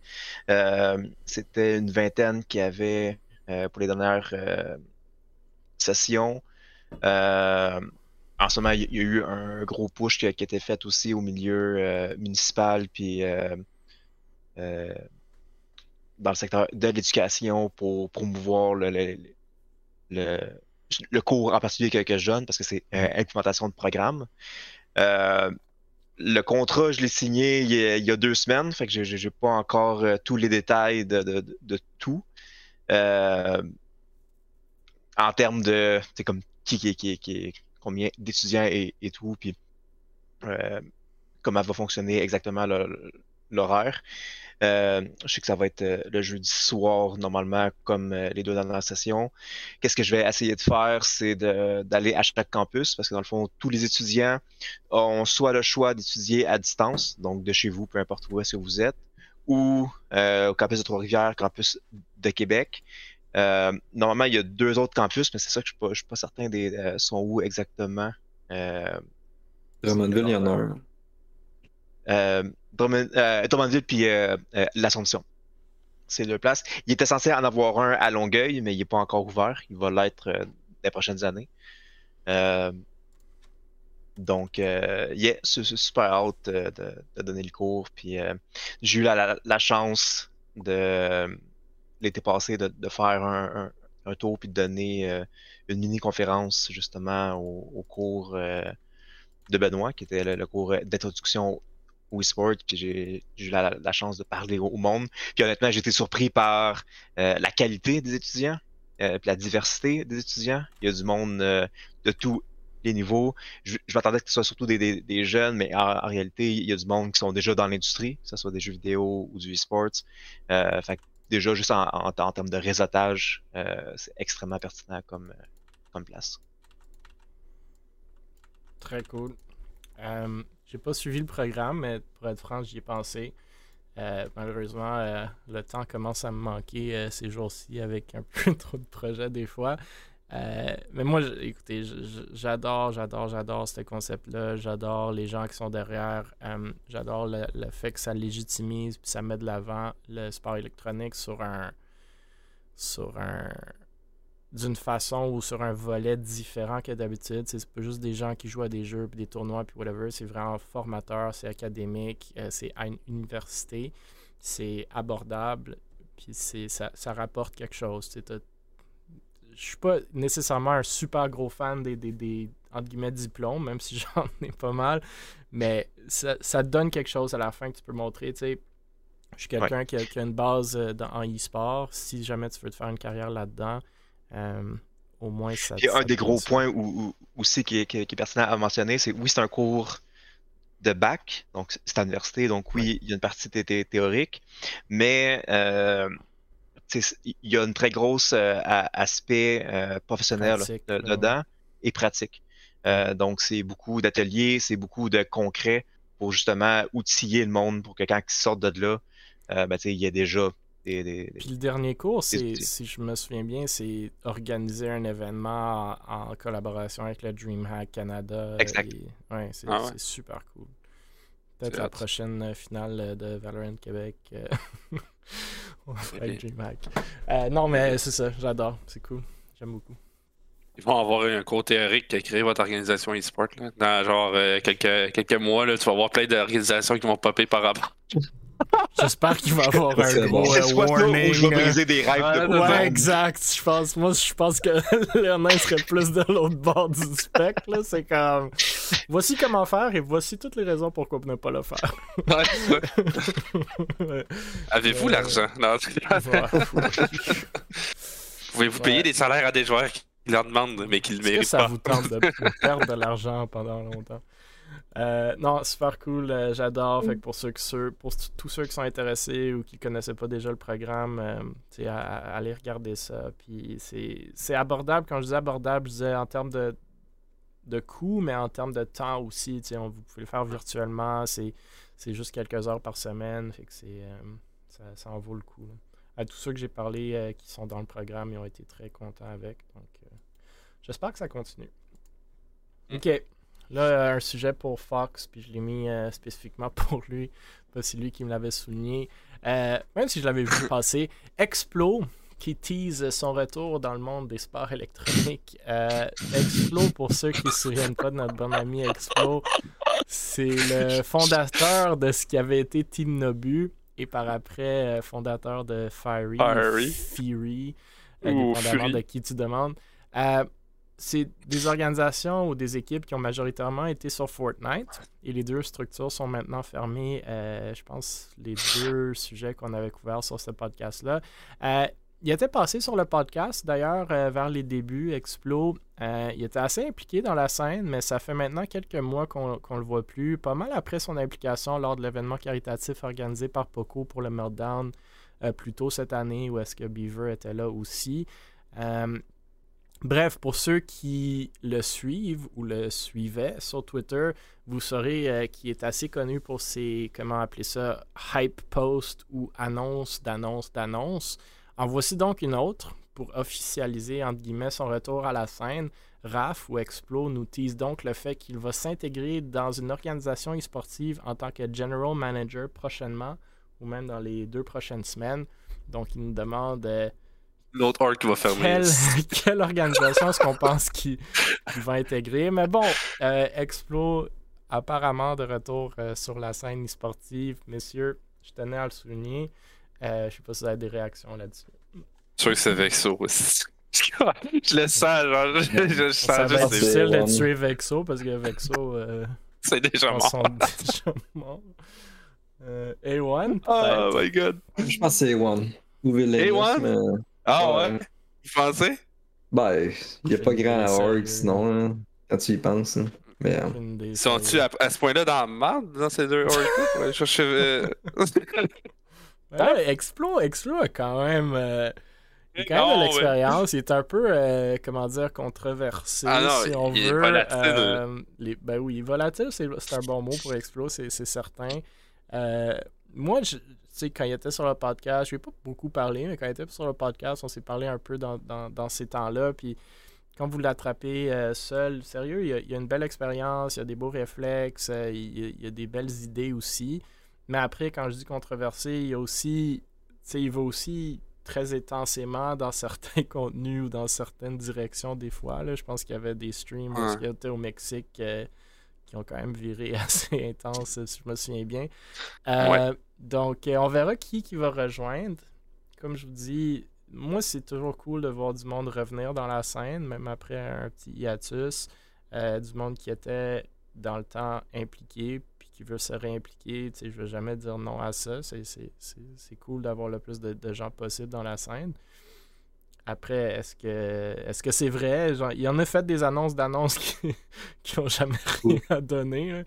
C'était une vingtaine qui avait pour les dernières sessions. en ce moment, il y, a eu un gros push qui a, été fait aussi au milieu municipal puis dans le secteur de l'éducation pour promouvoir le, cours en particulier que, je donne parce que c'est euh, implémentation de programme. Euh, le contrat, je l'ai signé il y, a, deux semaines, fait que je n'ai pas encore euh, tous les détails de, tout. en termes de comme qui, qui, qui, qui combien d'étudiants et, tout, puis comment va fonctionner exactement l'horaire. Euh, je sais que ça va être euh, le jeudi soir, normalement, comme euh, les deux dernières sessions. Qu'est-ce que je vais essayer de faire, c'est d'aller à chaque campus, parce que dans le fond, tous les étudiants ont soit le choix d'étudier à distance, donc de chez vous, peu importe où est-ce que vous êtes, ou au campus de Trois-Rivières, campus de Québec. normalement, il y a deux autres campus, mais c'est ça que je ne suis, pas certain des sont où exactement. Drummondville, il y en a un. Euh, euh, puis euh, l'Assomption. C'est le place. Il était censé en avoir un à Longueuil, mais il n'est pas encore ouvert. Il va l'être les prochaines années. donc, yeah, super hâte de, donner le cours. Puis j'ai eu la, chance de l'été passé de, faire un, tour puis de donner une mini conférence justement au, cours de Benoît, qui était le cours d'introduction ou sport puis j'ai eu la, chance de parler au, monde. Puis honnêtement, j'ai été surpris par euh, la qualité des étudiants, euh, puis la diversité des étudiants. Il y a du monde euh, de tout les niveaux. Je, m'attendais que ce soit surtout des, jeunes, mais en, réalité, il y a du monde qui sont déjà dans l'industrie, que ce soit des jeux vidéo ou du e-sports. Euh, déjà, juste en, termes de réseautage, c'est extrêmement pertinent comme, comme place. Très cool. J'ai pas suivi le programme, mais pour être franc, j'y ai pensé. Euh, malheureusement, euh, le temps commence à me manquer euh, ces jours-ci avec un peu trop de projets des fois. mais moi, écoutez, j'adore, j'adore, j'adore ce concept-là. J'adore les gens qui sont derrière. j'adore le, fait que ça légitimise puis ça met de l'avant le sport électronique sur un sur un d'une façon ou sur un volet différent que d'habitude. C'est pas juste des gens qui jouent à des jeux, puis des tournois, puis whatever. C'est vraiment formateur, c'est académique, euh, c'est à une université, c'est abordable, puis ça, ça rapporte quelque chose. Je suis pas nécessairement un super gros fan des, des, des entre guillemets, diplômes, même si j'en ai pas mal, mais ça, ça, donne quelque chose à la fin que tu peux montrer. je suis quelqu'un qui, a une base euh, dans, en e-sport. Si jamais tu veux te faire une carrière là-dedans, au moins, ça. un des gros points où, aussi qui est, qui, est, pertinent à mentionner, c'est oui, c'est un cours de bac, donc c'est à l'université, donc oui, il y a une partie théorique, mais euh, il y a une très grosse euh, aspect professionnel dedans et pratique. donc c'est beaucoup d'ateliers, c'est beaucoup de concret pour justement outiller le monde pour que quand ils sortent de là, ben, il y a déjà puis le dernier cours, si je me souviens bien, c'est organiser un événement en, collaboration avec le DreamHack Canada. Exact. ouais, c'est ah super cool. Peut-être la prochaine euh, finale euh, de Valorant Québec euh, avec DreamHack. non, mais c'est ça, j'adore. C'est cool. J'aime beaucoup. Ils vont avoir un cours théorique qui a créé votre organisation e-sport. Dans genre quelques, quelques mois, là, tu vas avoir plein d'organisations qui vont popper par rapport. J'espère qu'il va y avoir un gros euh, warning. je vais briser des rêves de Ouais, exact. Je pense, moi, je pense que Léonin serait plus de l'autre bord du spectre. C'est comme, voici comment faire et voici toutes les raisons pourquoi ne pas le faire. ouais, Avez-vous euh, l'argent? Non, Pouvez-vous payer des salaires à des joueurs qui leur demandent, mais qui le méritent pas? ça vous tente de perdre de l'argent pendant longtemps? Euh, non, super cool, euh, j'adore. Fait pour ceux, pour tous ceux qui sont intéressés ou qui connaissaient pas déjà le programme, euh, allez regarder ça. Puis c'est abordable. Quand je dis abordable, je disais en termes de, de coût, mais en termes de temps aussi. On, vous pouvez le faire virtuellement. C'est juste quelques heures par semaine. Fait que c'est ça, en vaut le coup. À tous ceux que j'ai parlé qui sont dans le programme, ils ont été très contents avec. Donc j'espère que ça continue. Mm. OK. Là, un sujet pour Fox, puis je l'ai mis euh, spécifiquement pour lui, pas c'est lui qui me l'avait souligné. Euh, même si je l'avais vu passer, Explo, qui tease son retour dans le monde des sports électroniques. Euh, Explo, pour ceux qui ne se souviennent pas de notre bon ami Explo, c'est le fondateur de ce qui avait été Team Nobu et par après fondateur de Fiery, Fury, dépendamment de qui tu demandes c'est des organisations ou des équipes qui ont majoritairement été sur Fortnite et les deux structures sont maintenant fermées. Euh, je pense les deux sujets qu'on avait couverts sur ce podcast-là. Euh, il était passé sur le podcast d'ailleurs euh, vers les débuts, Explo. il était assez impliqué dans la scène, mais ça fait maintenant quelques mois qu'on ne le voit plus. Pas mal après son implication lors de l'événement caritatif organisé par Poco pour le Meltdown plus tôt cette année, où est-ce que Beaver était là aussi. Bref, pour ceux qui le suivent ou le suivaient sur Twitter, vous saurez euh, qu'il est assez connu pour ses, comment appeler ça, hype post ou annonce d'annonce d'annonce. En voici donc une autre pour officialiser, entre guillemets, son retour à la scène. RAF ou Explo nous tease donc le fait qu'il va s'intégrer dans une organisation e-sportive en tant que General Manager prochainement ou même dans les deux prochaines semaines. Donc, il nous demande... Euh, L'autre arc va fermer. Quelle, organisation est-ce qu'on pense qu'il va intégrer? Mais bon, euh, Explo, apparemment de retour euh, sur la scène sportive. Messieurs, je tenais à le souligner. Euh, je sais pas si vous avez des réactions là-dessus. Je sûr que c'est Vexo aussi. je le sens, genre, je, je, sens Ça va être difficile de tuer Vexo parce que Vexo. Euh, c'est déjà mort. Sont déjà morts. A1? Oh my god. Je pense que c'est A1. A1? Ah ouais? Vous pensez? Ben, il n'y a pas grand à org sinon. quand tu y penses. Hein. Mais, euh... Sont-tu à, ce point-là dans la merde dans ces deux ouais, je, je, ouais, Explo, Explo a quand même. Euh, il a quand même de l'expérience. Il est un peu, euh, comment dire, controversé, ah non, si on il veut. Est volatile. Euh, les, ben oui, volatile, c'est un bon mot pour Explo, c'est certain. Euh, moi, je, sais, quand il était sur le podcast, je ne vais pas beaucoup parler, mais quand il était sur le podcast, on s'est parlé un peu dans, dans, dans ces temps-là. Puis quand vous l'attrapez euh, seul, sérieux, il y, a, une belle expérience, il y a des beaux réflexes, euh, il, y a, des belles idées aussi. Mais après, quand je dis controversé, il y a aussi, il va aussi très intensément dans certains contenus ou dans certaines directions des fois. Là. Je pense qu'il y avait des streams qui étaient au Mexique euh, qui ont quand même viré assez intense, si je me souviens bien. Donc, on verra qui, qui va rejoindre. Comme je vous dis, moi, c'est toujours cool de voir du monde revenir dans la scène, même après un petit hiatus. Euh, du monde qui était dans le temps impliqué, puis qui veut se réimpliquer. Je ne veux jamais dire non à ça. C'est cool d'avoir le plus de, gens possible dans la scène. Après, est-ce que est-ce que c'est vrai? Genre, il y en a fait des annonces d'annonces qui n'ont jamais rien à donner.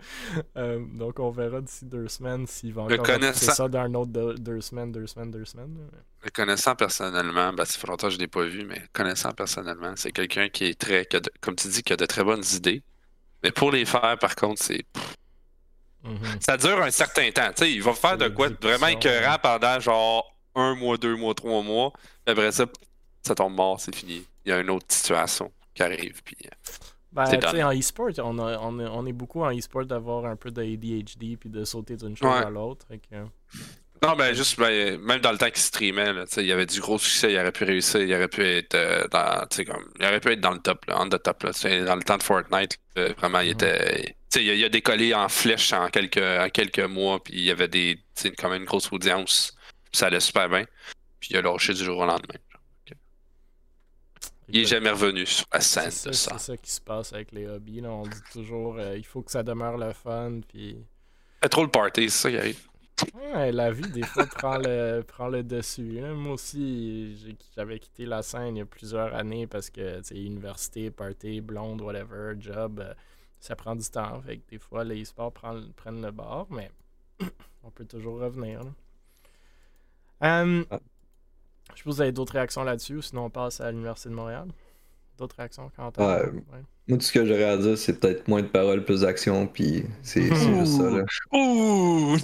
Euh, donc on verra d'ici deux semaines s'ils vont encore connaissant... ça d'un autre deux, semaines, deux semaines, deux semaines. Le connaissant personnellement, ben, fait longtemps que je ne l'ai pas vu, mais connaissant personnellement, c'est quelqu'un qui est très, comme tu dis, qui a de très bonnes idées. Mais pour les faire, par contre, c'est. Mm-hmm. Ça dure un certain temps. sais il va faire de quoi vraiment écœurant pendant genre un mois, deux mois, trois mois. Après ça, ça tombe mort, c'est fini. Il y a une autre situation qui arrive. Puis, euh, ben, tu sais, en e-sport, on, on, on, est beaucoup en e-sport d'avoir un peu de ADHD puis de sauter d'une chose à l'autre. Non, ben juste, ben, même dans le temps qu'il streamait, là, il y avait du gros succès, il aurait pu réussir, il aurait pu être euh, dans, comme, il aurait pu être dans le top, là, on the top. Là, dans le temps de Fortnite, vraiment, il était. Il a, il a décollé en flèche en quelques, en quelques mois, puis il y avait des, quand même une grosse audience. Ça allait super bien. Puis il a lâché du jour au lendemain. Il est jamais revenu sur la scène C'est ça. qui se passe avec les hobbies. On dit toujours euh, il faut que ça demeure le fun. Puis... C'est trop le party, c'est ça qui arrive. Ouais, la vie, des fois, prend, le, prend le dessus. Hein. Moi aussi, j'avais quitté la scène il y a plusieurs années parce que, tu université, party, blonde, whatever, job, euh, ça prend du temps. Fait que des fois, les sports prennent, prennent le bord, mais on peut toujours revenir. Hum, je vous avez d'autres réactions là-dessus, sinon on passe à l'Université de Montréal. D'autres réactions quand on ouais. Moi, tout ce que j'aurais à dire, c'est peut-être moins de paroles, plus d'action, puis c'est juste ça. Là. Ouh!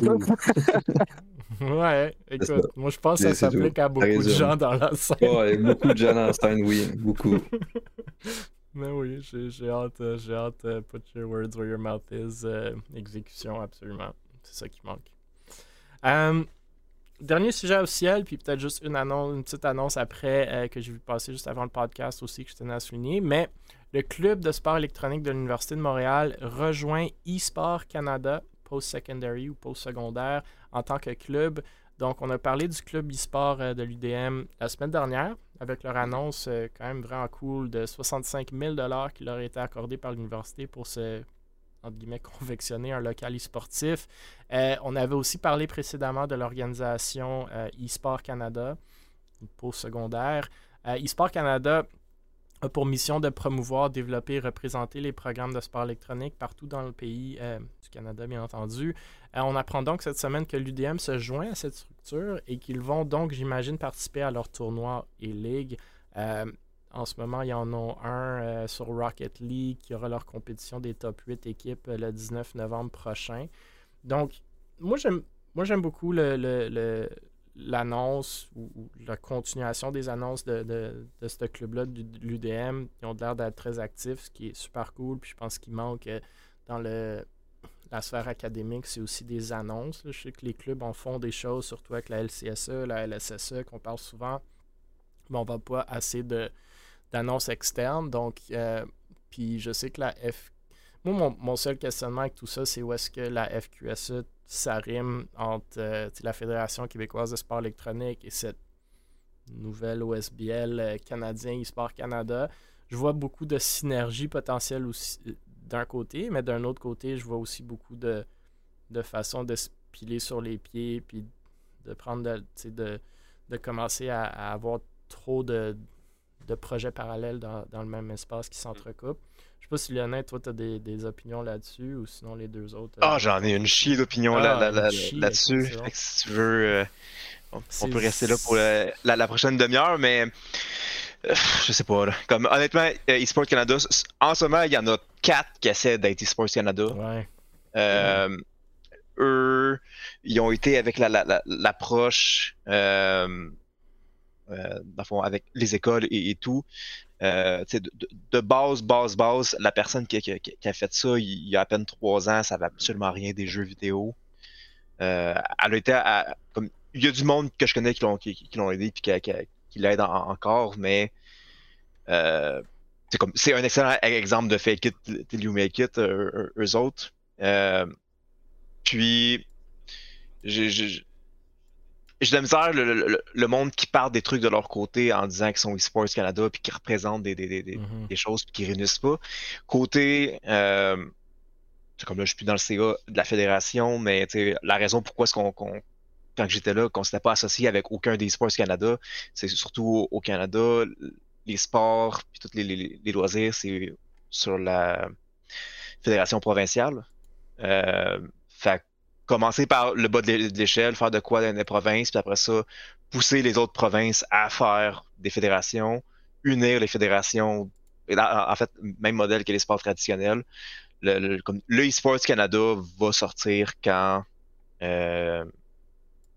ouais, écoute, moi je pense que ça s'applique à beaucoup de gens dans la scène. Ouais, beaucoup de gens dans la scène, oui, beaucoup. Mais oui, j'ai hâte, j'ai hâte, uh, put your words where your mouth is, euh, exécution, absolument. C'est ça qui manque. Um, dernier sujet officiel, puis peut-être juste une annonce, une petite annonce après euh, que j'ai vu passer juste avant le podcast aussi que je tenais à souligner. Mais le club de sport électronique de l'Université de Montréal rejoint eSport Canada, post-secondary ou post-secondaire, en tant que club. Donc, on a parlé du club e-sport euh, de l'UDM la semaine dernière avec leur annonce euh, quand même vraiment cool de 65 000 qui leur a été accordé par l'université pour ce entre guillemets, confectionner un local e-sportif. Euh, on avait aussi parlé précédemment de l'organisation euh, e-sport Canada, pour secondaire. Euh, e-sport Canada a pour mission de promouvoir, développer et représenter les programmes de sport électronique partout dans le pays du Canada, bien entendu. on apprend donc cette semaine que l'UDM se joint à cette structure et qu'ils vont donc, j'imagine, participer à leur tournoi et ligue. En ce moment, il y en a un euh, sur Rocket League qui aura leur compétition des top 8 équipes euh, le 19 novembre prochain. Donc, moi, j'aime, moi, j'aime beaucoup le, l'annonce ou, la continuation des annonces de, ce club-là, de, l'UDM. Ils ont l'air d'être très actifs, ce qui est super cool. Puis je pense qu'il manque euh, dans le, la sphère académique, c'est aussi des annonces. Je sais que les clubs en font des choses, surtout avec la LCSE, la LSSE, qu'on parle souvent. Mais on ne voit pas assez de, d'annonces externes. Donc, euh, puis je sais que la F. Moi, mon, seul questionnement avec tout ça, c'est où est-ce que la FQSE, ça rime entre euh, la Fédération québécoise de sport électronique et cette nouvelle OSBL euh, canadien eSport Canada. Je vois beaucoup de synergie potentielle aussi d'un côté, mais d'un autre côté, je vois aussi beaucoup de, de façons de se piler sur les pieds, puis de prendre de, de, de commencer à avoir trop de, de projets parallèles dans, le même espace qui s'entrecoupent. Je sais pas si Lionel, toi, tu as des, opinions là-dessus ou sinon les deux autres. Ah, j'en ai une chier d'opinions là, là, là-dessus. si tu veux, on, peut rester là pour la, prochaine demi-heure, mais je sais pas. Comme honnêtement, eSports Canada, en ce moment, il y en a quatre qui essaient d'être eSports Canada. Ouais. Euh, eux, ils ont été avec l'approche, la, euh, euh, avec les écoles et, tout. Euh, de, base, base, base, la personne qui, a fait ça, il, y a à peine trois ans, ça va absolument rien des jeux vidéo. elle a été comme, il y a du monde que je connais qui l'ont aidé et qui, l'aident encore, mais c'est un excellent exemple de fake it till you make it, eux, autres. Puis, j'ai de la misère le, monde qui parle des trucs de leur côté en disant qu'ils sont eSports Canada puis qui représentent des, des, des, des choses qui réunissent pas. Côté, euh, comme là, je suis plus dans le CA de la fédération, mais la raison pourquoi est-ce qu'on, quand j'étais là, qu'on s'était pas associé avec aucun des eSports Canada, c'est surtout au Canada, les sports puis tous les, les loisirs, c'est sur la fédération provinciale. Euh, fait commencer par le bas de l'échelle, faire de quoi dans les provinces, puis après ça, pousser les autres provinces à faire des fédérations, unir les fédérations, en fait, même modèle que les sports traditionnels. Le, le, eSports Canada va sortir quand, euh,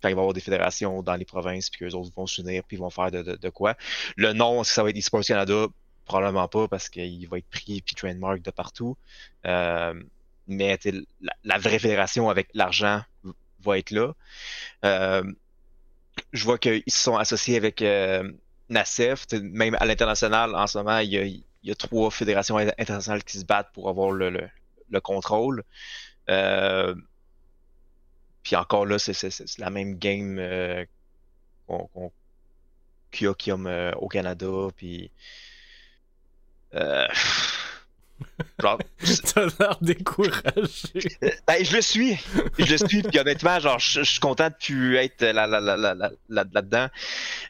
quand il va y avoir des fédérations dans les provinces, puis qu'eux autres vont s'unir, puis ils vont faire de, quoi. Le nom, est-ce que ça va être eSports Canada? Probablement pas, parce qu'il va être pris puis trademark de partout. Euh, mais la, vraie fédération avec l'argent va être là. Euh, je vois qu'ils se sont associés avec euh, NACEF, même à l'international, en ce moment, il y, a, trois fédérations internationales qui se battent pour avoir le, contrôle. Euh, puis encore là, c'est la même game qu'il y a, au Canada. Puis, Genre, T'as l'air découragé. Ben, je le suis. Je le suis. Puis honnêtement, genre, je, suis content de plus être là, là, là, là, là, dedans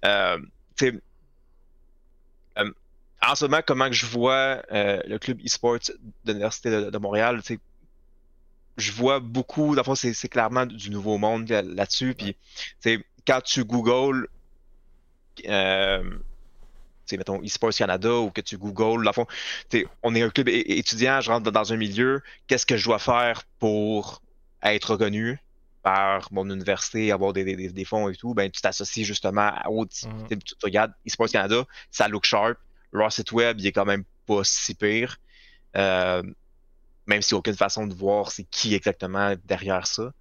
Euh, euh, en ce moment, comment que je vois euh, le club e-sports de l'Université de, de, Montréal, je vois beaucoup, d'abord, c'est clairement du nouveau monde là-dessus. Puis, quand tu googles euh, mettons eSports Canada ou que tu googles, fond, on est un club étudiant, je rentre dans un milieu, qu'est-ce que je dois faire pour être reconnu par mon université, avoir des, fonds et tout, ben tu t'associes justement au mm. tu, regardes eSports Canada, ça look sharp, leur site web, il est quand même pas si pire. Euh, même s'il n'y a aucune façon de voir c'est qui exactement derrière ça.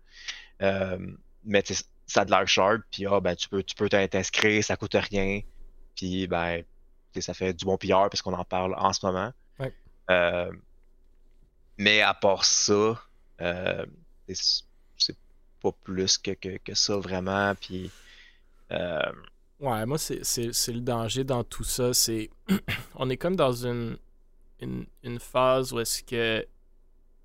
Euh, mais ça a de l'air sharp, puis ah, ben, tu peux tu peux t'inscrire, ça coûte rien. Puis ben ça fait du bon PR parce qu'on en parle en ce moment. Euh, mais à part ça, euh, c'est pas plus que, que, ça vraiment. Puis, euh, Ouais, moi, c'est le danger dans tout ça. C'est On est comme dans une, une, une phase où est-ce que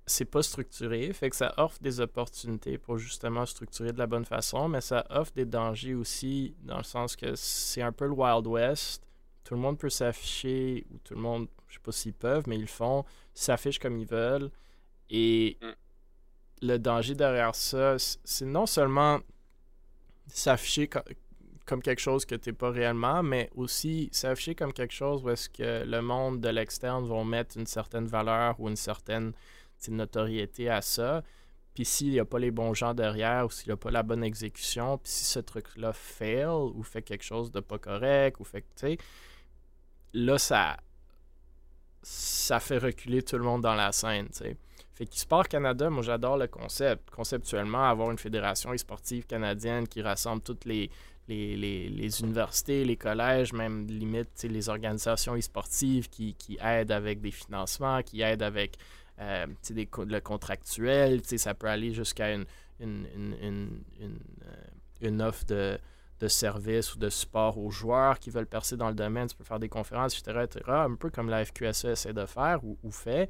c'est pas structuré, fait que ça offre des opportunités pour justement structurer de la bonne façon, mais ça offre des dangers aussi dans le sens que c'est un peu le Wild West tout le monde peut s'afficher, ou tout le monde, je sais pas s'ils peuvent, mais ils le font, s'affichent comme ils veulent. Et mm. le danger derrière ça, c'est non seulement s'afficher comme quelque chose que tu n'es pas réellement, mais aussi s'afficher comme quelque chose où est-ce que le monde de l'externe va mettre une certaine valeur ou une certaine notoriété à ça. Puis s'il n'y a pas les bons gens derrière ou s'il n'y a pas la bonne exécution, puis si ce truc-là fail ou fait quelque chose de pas correct ou fait que, tu sais, là, ça, fait reculer tout le monde dans la scène. T'sais. Fait qu'eSport Canada, moi j'adore le concept. Conceptuellement, avoir une fédération e-sportive canadienne qui rassemble toutes les, les, universités, les collèges, même limite les organisations e-sportives qui, aident avec des financements, qui aident avec euh, des, le contractuel. Ça peut aller jusqu'à une, une, une, une, euh, offre de, de service ou de support aux joueurs qui veulent percer dans le domaine. Tu peux faire des conférences, etc. un peu comme la FQSE essaie de faire ou, fait.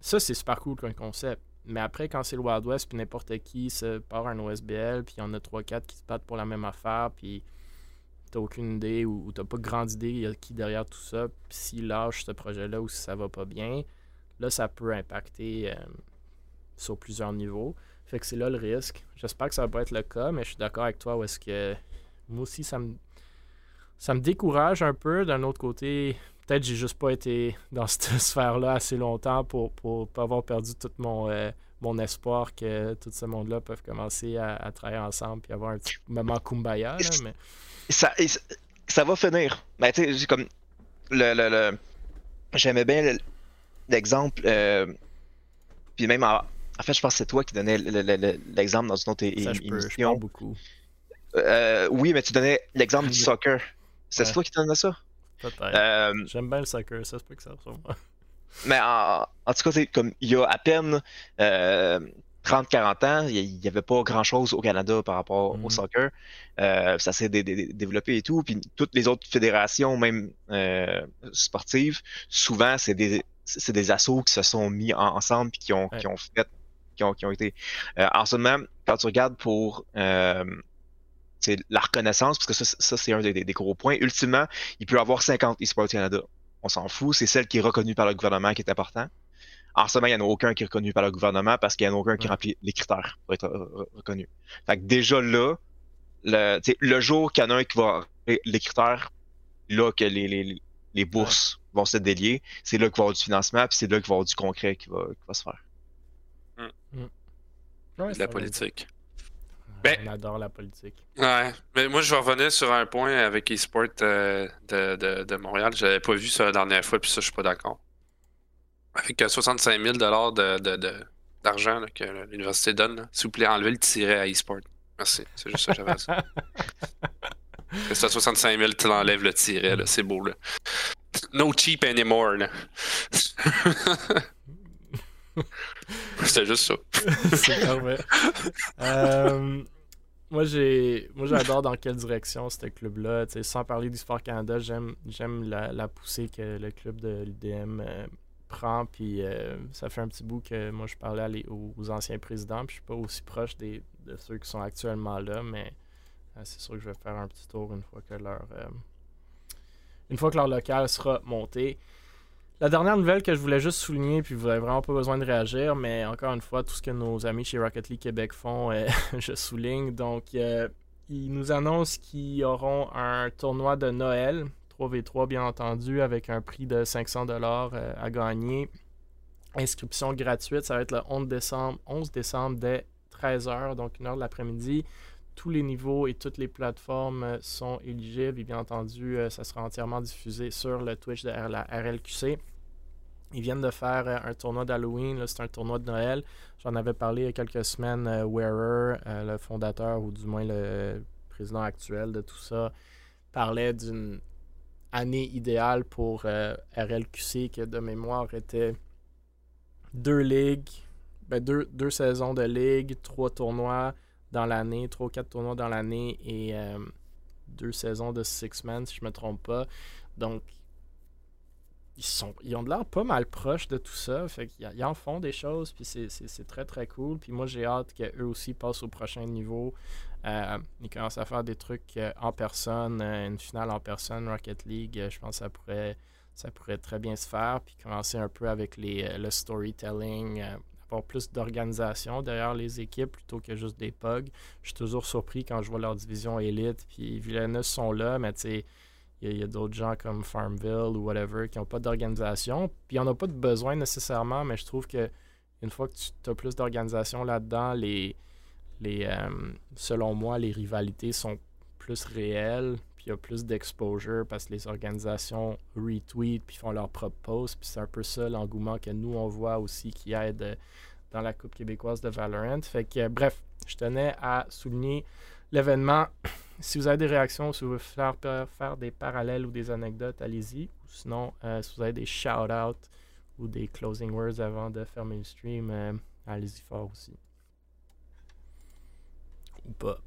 Ça, c'est super cool comme concept. Mais après, quand c'est le Wild West, puis n'importe qui se part un OSBL, puis il y en a 3-4 qui se battent pour la même affaire, puis t'as aucune idée ou, t'as pas grande idée il qui derrière tout ça, puis s'il lâche ce projet-là ou si ça va pas bien, là, ça peut impacter sur plusieurs niveaux. Fait que c'est là le risque. J'espère que ça va pas être le cas, mais je suis d'accord avec toi où est-ce que moi aussi ça me ça me décourage un peu. D'un autre côté, peut-être j'ai juste pas été dans cette sphère-là assez longtemps pour, pour pas avoir perdu tout mon, euh, mon espoir que tout ce monde-là peuvent commencer à, travailler ensemble et avoir un petit moment kumbaya. mais... ça, ça va finir? Mais ben, tu sais, comme le, le, j'aimais bien l'exemple. Euh, puis même en, fait, je pense que c'est toi qui donnais l'exemple dans une autre ça, émission. Je beaucoup. Euh, oui, mais tu donnais l'exemple du soccer. C'est toi qui donnais ça? Peut-être. Euh, J'aime bien le soccer, ça se peut que ça ressemble. mais en, tout cas, comme il y a à peine 30-40 euh, ans, il n'y avait pas grand-chose au Canada par rapport au mm. soccer. ça s'est développé et tout. Puis toutes les autres fédérations, même sportives, souvent, c'est des, des assos qui se sont mis ensemble et qui ont, qui ont fait, qui ont, qui ont été. en ce moment, quand tu regardes pour c'est la reconnaissance, parce que ça, c'est un des, gros points. Ultimement, il peut y avoir 50 eSports Canada. On s'en fout, c'est celle qui est reconnue par le gouvernement qui est important. En ce moment, il n'y en a aucun qui est reconnu par le gouvernement parce qu'il n'y en a aucun qui remplit les critères pour être reconnu. Fait que déjà là, le, le jour qu'il y en a un qui va les critères, là que les, les, bourses vont se délier, c'est là qu'il va y avoir du financement, puis c'est là qu'il va y avoir du concret qui va, qui va se faire. Mm. la politique. Ben, on adore la politique. Ouais, mais moi je revenir sur un point avec eSport euh, de, de, de, Montréal. Je n'avais pas vu ça la dernière fois, puis ça, je suis pas d'accord. Avec 65 000 d'argent de, de, que l'université donne, s'il vous plaît, enlevez le tiret à eSport. Merci, c'est juste ça que j'avais à dire. C'est à 65 000, tu l'enlèves le tiret, c'est beau. Là. No cheap anymore. Là. C'était juste ça. c'est parfait. Euh, moi, j'ai, moi, j'adore dans quelle direction ce club-là. Sans parler du Sport Canada, j'aime, j'aime la, poussée que le club de l'UDM euh, prend. Puis euh, ça fait un petit bout que moi, je parlais aux, anciens présidents. Puis je suis pas aussi proche des, de ceux qui sont actuellement là, mais c'est sûr que je vais faire un petit tour une fois que leur, une fois que leur local sera monté. La dernière nouvelle que je voulais juste souligner, puis vous n'avez vraiment pas besoin de réagir, mais encore une fois, tout ce que nos amis chez Rocket League Québec font, euh, je souligne. Donc, euh, ils nous annoncent qu'ils auront un tournoi de Noël, 3v3 bien entendu, avec un prix de 500 dollars euh, à gagner. Inscription gratuite, ça va être le 11 décembre, 11 décembre dès 13h, donc une heure de l'après-midi tous les niveaux et toutes les plateformes sont éligibles. Et bien entendu, ça sera entièrement diffusé sur le Twitch de la RLQC. Ils viennent de faire euh, un tournoi d'Halloween, c'est un tournoi de Noël. J'en avais parlé il y a quelques semaines. Euh, Wearer, euh, le fondateur ou du moins le président actuel de tout ça, parlait d'une année idéale pour RLQC qui, de mémoire, était deux ligues, ben deux, deux, saisons de ligue, trois tournois dans l'année, trois ou quatre tournois dans l'année et deux saisons de six-man, si je me trompe pas. Donc, ils, sont, ils ont de l'air pas mal proches de tout ça. Fait qu'ils en font des choses, puis c'est très très cool. Puis moi, j'ai hâte qu'eux aussi passent au prochain niveau. Euh, ils commencent à faire des trucs euh, en personne, euh, une finale en personne, Rocket League. je pense que ça pourrait, ça pourrait très bien se faire. Puis commencer un peu avec les, le storytelling, avoir plus d'organisation derrière les équipes plutôt que juste des pugs. Je suis toujours surpris quand je vois leur division élite. Puis Villeneuve sont là, mais tu sais il y a, d'autres gens comme Farmville ou whatever qui n'ont pas d'organisation. Puis en a pas de besoin nécessairement, mais je trouve que une fois que tu as plus d'organisation là-dedans, les, les euh, selon moi, les rivalités sont plus réelles, il y a plus d'exposure parce que les organisations retweetent puis font leur propre post. Puis c'est un peu ça l'engouement que nous, on voit aussi qui aide dans la Coupe québécoise de Valorant. Fait que, bref, je tenais à souligner l'événement. Si vous avez des réactions, si vous voulez faire, des parallèles ou des anecdotes, allez-y. Sinon, euh, si vous avez des shout-outs ou des closing words avant de fermer le stream, euh, allez-y fort aussi. Ou pas.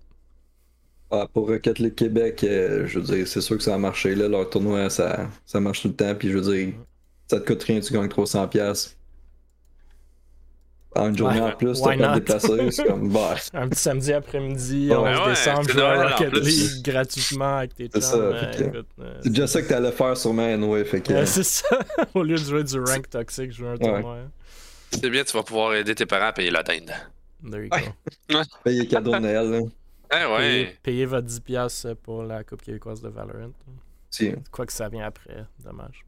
Ah, pour Rocket League Québec, euh, je veux dire, c'est sûr que ça a marché. Là, leur tournoi, ça, ça marche tout le temps. Puis je veux dire, ça te coûte rien, tu gagnes 300$. une journée en plus, t'as pas déplacé, c'est comme bah. Un petit samedi après-midi, on décembre, jouer à Rocket League gratuitement avec tes chums. Euh, c'est déjà ça que t'allais faire sûrement, anyway, fait que... c'est ça, au lieu de jouer du rank toxique, jouer un tournoi. C'est bien, tu vas pouvoir aider tes parents à payer la dinde. There you go. Payer cadeau de Noël, là. Ouais. Payer, votre 10$ pour la Coupe québécoise de Valorant. Si. Quoi que ça vient après, dommage.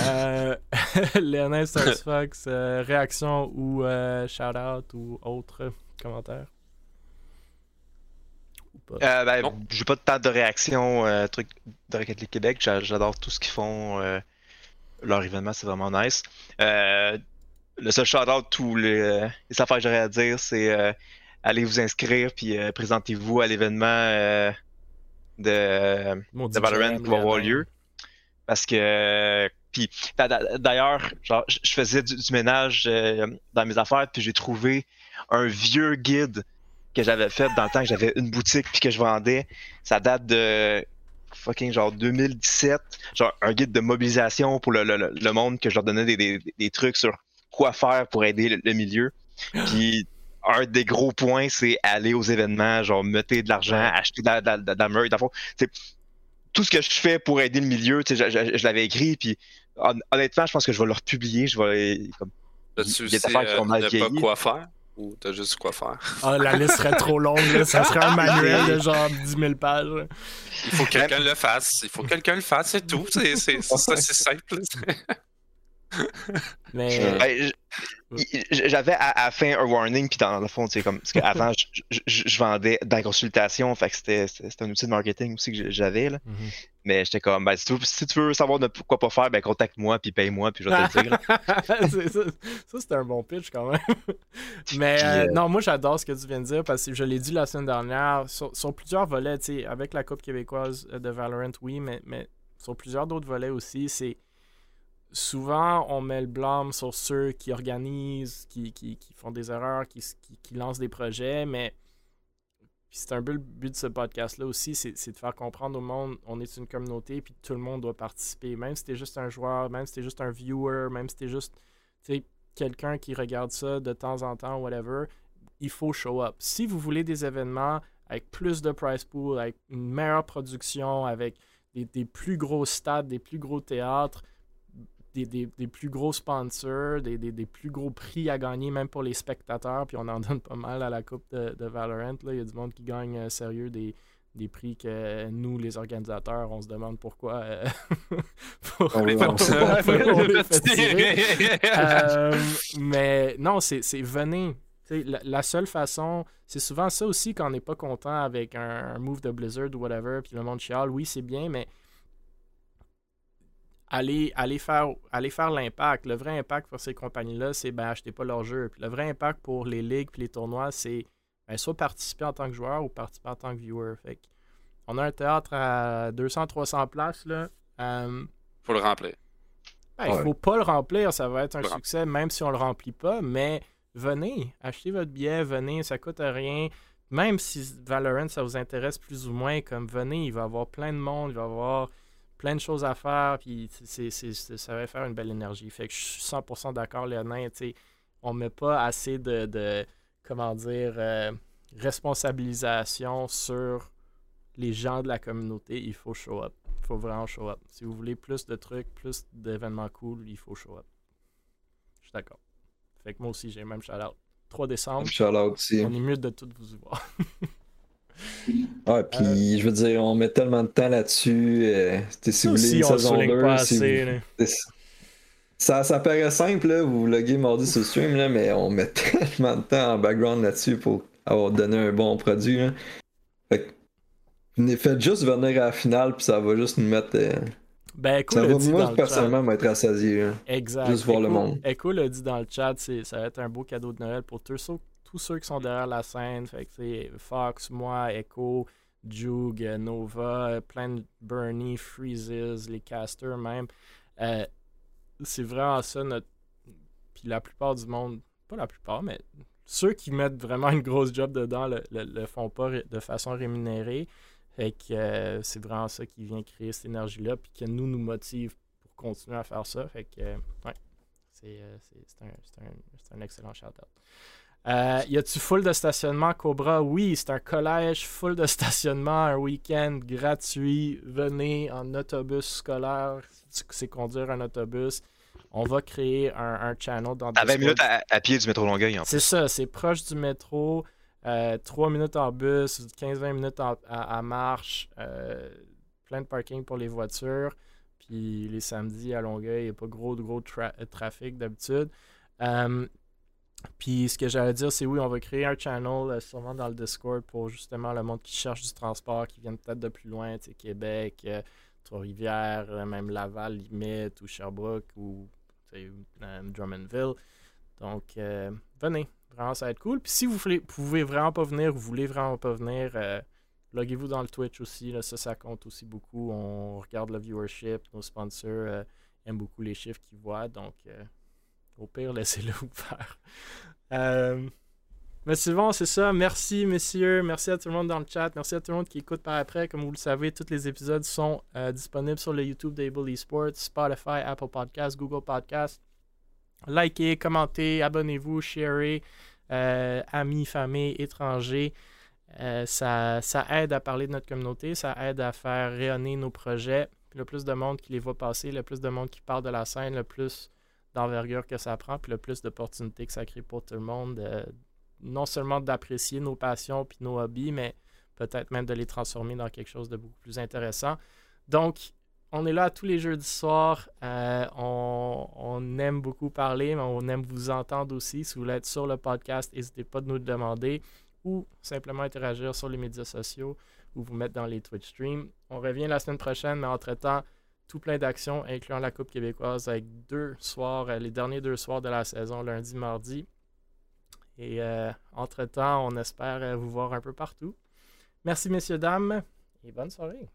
Euh, Léonel Starfox, euh, réaction ou euh, shout-out ou autre commentaire? Euh, ben, j'ai pas tant de réaction euh, truc de Rocket League Québec. J'adore tout ce qu'ils font. leur événement, c'est vraiment nice. le seul shout-out, tous les, les affaires que j'aurais à dire, c'est allez vous inscrire puis présentez-vous à l'événement de, de Valorant qui va avoir lieu. Parce que puis d'ailleurs, genre, je faisais du, ménage euh, dans mes affaires, puis j'ai trouvé un vieux guide que j'avais fait dans le temps que j'avais une boutique puis que je vendais. Ça date de fucking genre 2017, genre un guide de mobilisation pour le, monde que je leur donnais des, trucs sur quoi faire pour aider le, milieu. Puis un des gros points, c'est aller aux événements, genre mettez de l'argent, acheter de la, de, de, de tout ce que je fais pour aider le milieu, je, je, je l'avais écrit, puis honnêtement, je pense que je vais le republier. Je vais. Comme, tu sais euh, pas quoi faire? Ou t'as juste quoi faire? Ah, la liste serait trop longue, ça serait un manuel de genre 10 000 pages. Il faut que quelqu'un le fasse. Il faut que quelqu'un le fasse, c'est tout. C'est simple. Mais. J'avais à, la fin un warning, puis dans le fond, tu sais, comme. Parce qu'avant, je, vendais dans la consultation, fait que c'était un outil de marketing aussi que j'avais, là. Mm-hmm. Mais j'étais comme, ben, si, tu veux, savoir de quoi pas faire, ben, contacte-moi, puis paye-moi, puis je vais te le dire. ça, c'était un bon pitch quand même. Mais euh, euh, non, moi, j'adore ce que tu viens de dire, parce que je l'ai dit la semaine dernière, sur, plusieurs volets, tu sais, avec la Coupe québécoise de Valorant, oui, mais, mais sur plusieurs d'autres volets aussi, c'est souvent, on met le blâme sur ceux qui organisent, qui, font des erreurs, qui, qui, lancent des projets, mais c'est un peu le but de ce podcast-là aussi, c'est de faire comprendre au monde, on est une communauté, puis tout le monde doit participer. Même si t'es juste un joueur, même si t'es juste un viewer, même si t'es juste quelqu'un qui regarde ça de temps en temps, whatever, il faut show up. Si vous voulez des événements avec plus de price pool, avec une meilleure production, avec des plus gros stades, des plus gros théâtres, des, plus gros sponsors, des, plus gros prix à gagner, même pour les spectateurs. Puis on en donne pas mal à la Coupe de, Valorant. Là. Il y a du monde qui gagne euh, sérieux des, prix que nous, les organisateurs, on se demande pourquoi. Euh, on les euh, mais non, c'est venez. La, la, seule façon, c'est souvent ça aussi quand on n'est pas content avec un, move de Blizzard ou whatever, puis le monde chiale, oui, c'est bien, mais aller, aller faire, aller faire l'impact. Le vrai impact pour ces compagnies-là, c'est ben, acheter pas leur jeu. Puis le vrai impact pour les ligues et les tournois, c'est ben, soit participer en tant que joueur ou participer en tant que viewer. Fait on a un théâtre à 200-300 places. Là. Euh, faut le remplir. Ben, il faut pas le remplir, ça va être un succès même si on le remplit pas, mais venez, achetez votre billet, venez, ça coûte rien. Même si Valorant, ça vous intéresse plus ou moins, comme venez, il va y avoir plein de monde, il va y avoir plein de choses à faire, puis ça va faire une belle énergie. Fait que je suis 100% d'accord, Léonin, on met pas assez de, comment dire, euh, responsabilisation sur les gens de la communauté. Il faut show up. Il faut vraiment show up. Si vous voulez plus de trucs, plus d'événements cool, il faut show up. Je suis d'accord. Fait que moi aussi, j'ai même shout-out. 3 décembre. Shout-out aussi. On est mieux de tout vous voir. Ah, puis euh, je veux dire, on met tellement de temps là-dessus. Euh, si vous voulez une saison 2, ça, ça paraît simple, là, vous loguez mardi sur le stream, là, mais on met tellement de temps en background là-dessus pour avoir donné un bon produit. Là. Fait que, faites juste venir à la finale, puis ça va juste nous mettre. Euh, ben, ça va, moi, personnellement, m'être rassasié. Exact. Juste voir le monde. Echo l'a dit dans le chat, ça va être un beau cadeau de Noël pour tous ceux tous ceux qui sont derrière la scène. Fait que, Fox, moi, Echo, Jug, Nova, plein Bernie, Freezes, les casters même. Euh, c'est vraiment ça notre. Puis la plupart du monde, pas la plupart, mais ceux qui mettent vraiment une grosse job dedans le, le, font pas de façon rémunérée. Fait que euh, c'est vraiment ça qui vient créer cette énergie-là, puis qui nous nous motive pour continuer à faire ça. Fait que, ouais, c'est un, un, excellent shout-out. Euh, y a-tu full de stationnement Cobra? Oui, c'est un collège full de stationnement, un week-end gratuit. Venez en autobus scolaire, c'est conduire un autobus. On va créer un, channel dans À 20 minutes à, pied du métro Longueuil. C'est ça, c'est proche du métro. 3 euh, minutes en bus, 15-20 minutes à, marche. Euh, plein de parking pour les voitures. Puis les samedis à Longueuil, il n'y a pas gros, gros trafic d'habitude. Puis ce que j'allais dire, c'est oui, on va créer un channel euh, sûrement dans le Discord pour justement le monde qui cherche du transport, qui vient peut-être de plus loin, tu sais, Québec, euh, Trois-Rivières, euh, même Laval, limite, ou Sherbrooke, ou Drummondville. Donc, venez, vraiment, ça va être cool. Puis si vous pouvez vraiment pas venir, vous voulez vraiment pas venir, loguez-vous dans le Twitch aussi, là, ça, ça compte aussi beaucoup. On regarde le viewership, nos sponsors aiment beaucoup les chiffres qu'ils voient, donc au pire, laissez-le ouvert. Euh, mais c'est c'est ça. Merci, messieurs. Merci à tout le monde dans le chat. Merci à tout le monde qui écoute par après. Comme vous le savez, tous les épisodes sont euh, disponibles sur le YouTube d'Able Esports, Spotify, Apple Podcasts, Google Podcasts. Likez, commentez, abonnez-vous, sharez, euh, amis, familles, étrangers. ça, ça aide à parler de notre communauté, ça aide à faire rayonner nos projets. Le plus de monde qui les voit passer, le plus de monde qui parle de la scène, le plus d'envergure que ça prend, puis le plus d'opportunités que ça crée pour tout le monde. Euh, non seulement d'apprécier nos passions puis nos hobbies, mais peut-être même de les transformer dans quelque chose de beaucoup plus intéressant. Donc, on est là tous les jeudis soirs. Euh, on, on, aime beaucoup parler, mais on aime vous entendre aussi. Si vous voulez être sur le podcast, n'hésitez pas de nous le demander ou simplement interagir sur les médias sociaux ou vous mettre dans les Twitch streams. On revient la semaine prochaine, mais entre-temps, tout plein d'actions, incluant la Coupe québécoise, avec deux soirs, euh, les derniers deux soirs de la saison, lundi, mardi. Et euh, entre-temps, on espère euh, vous voir un peu partout. Merci, messieurs, dames, et bonne soirée.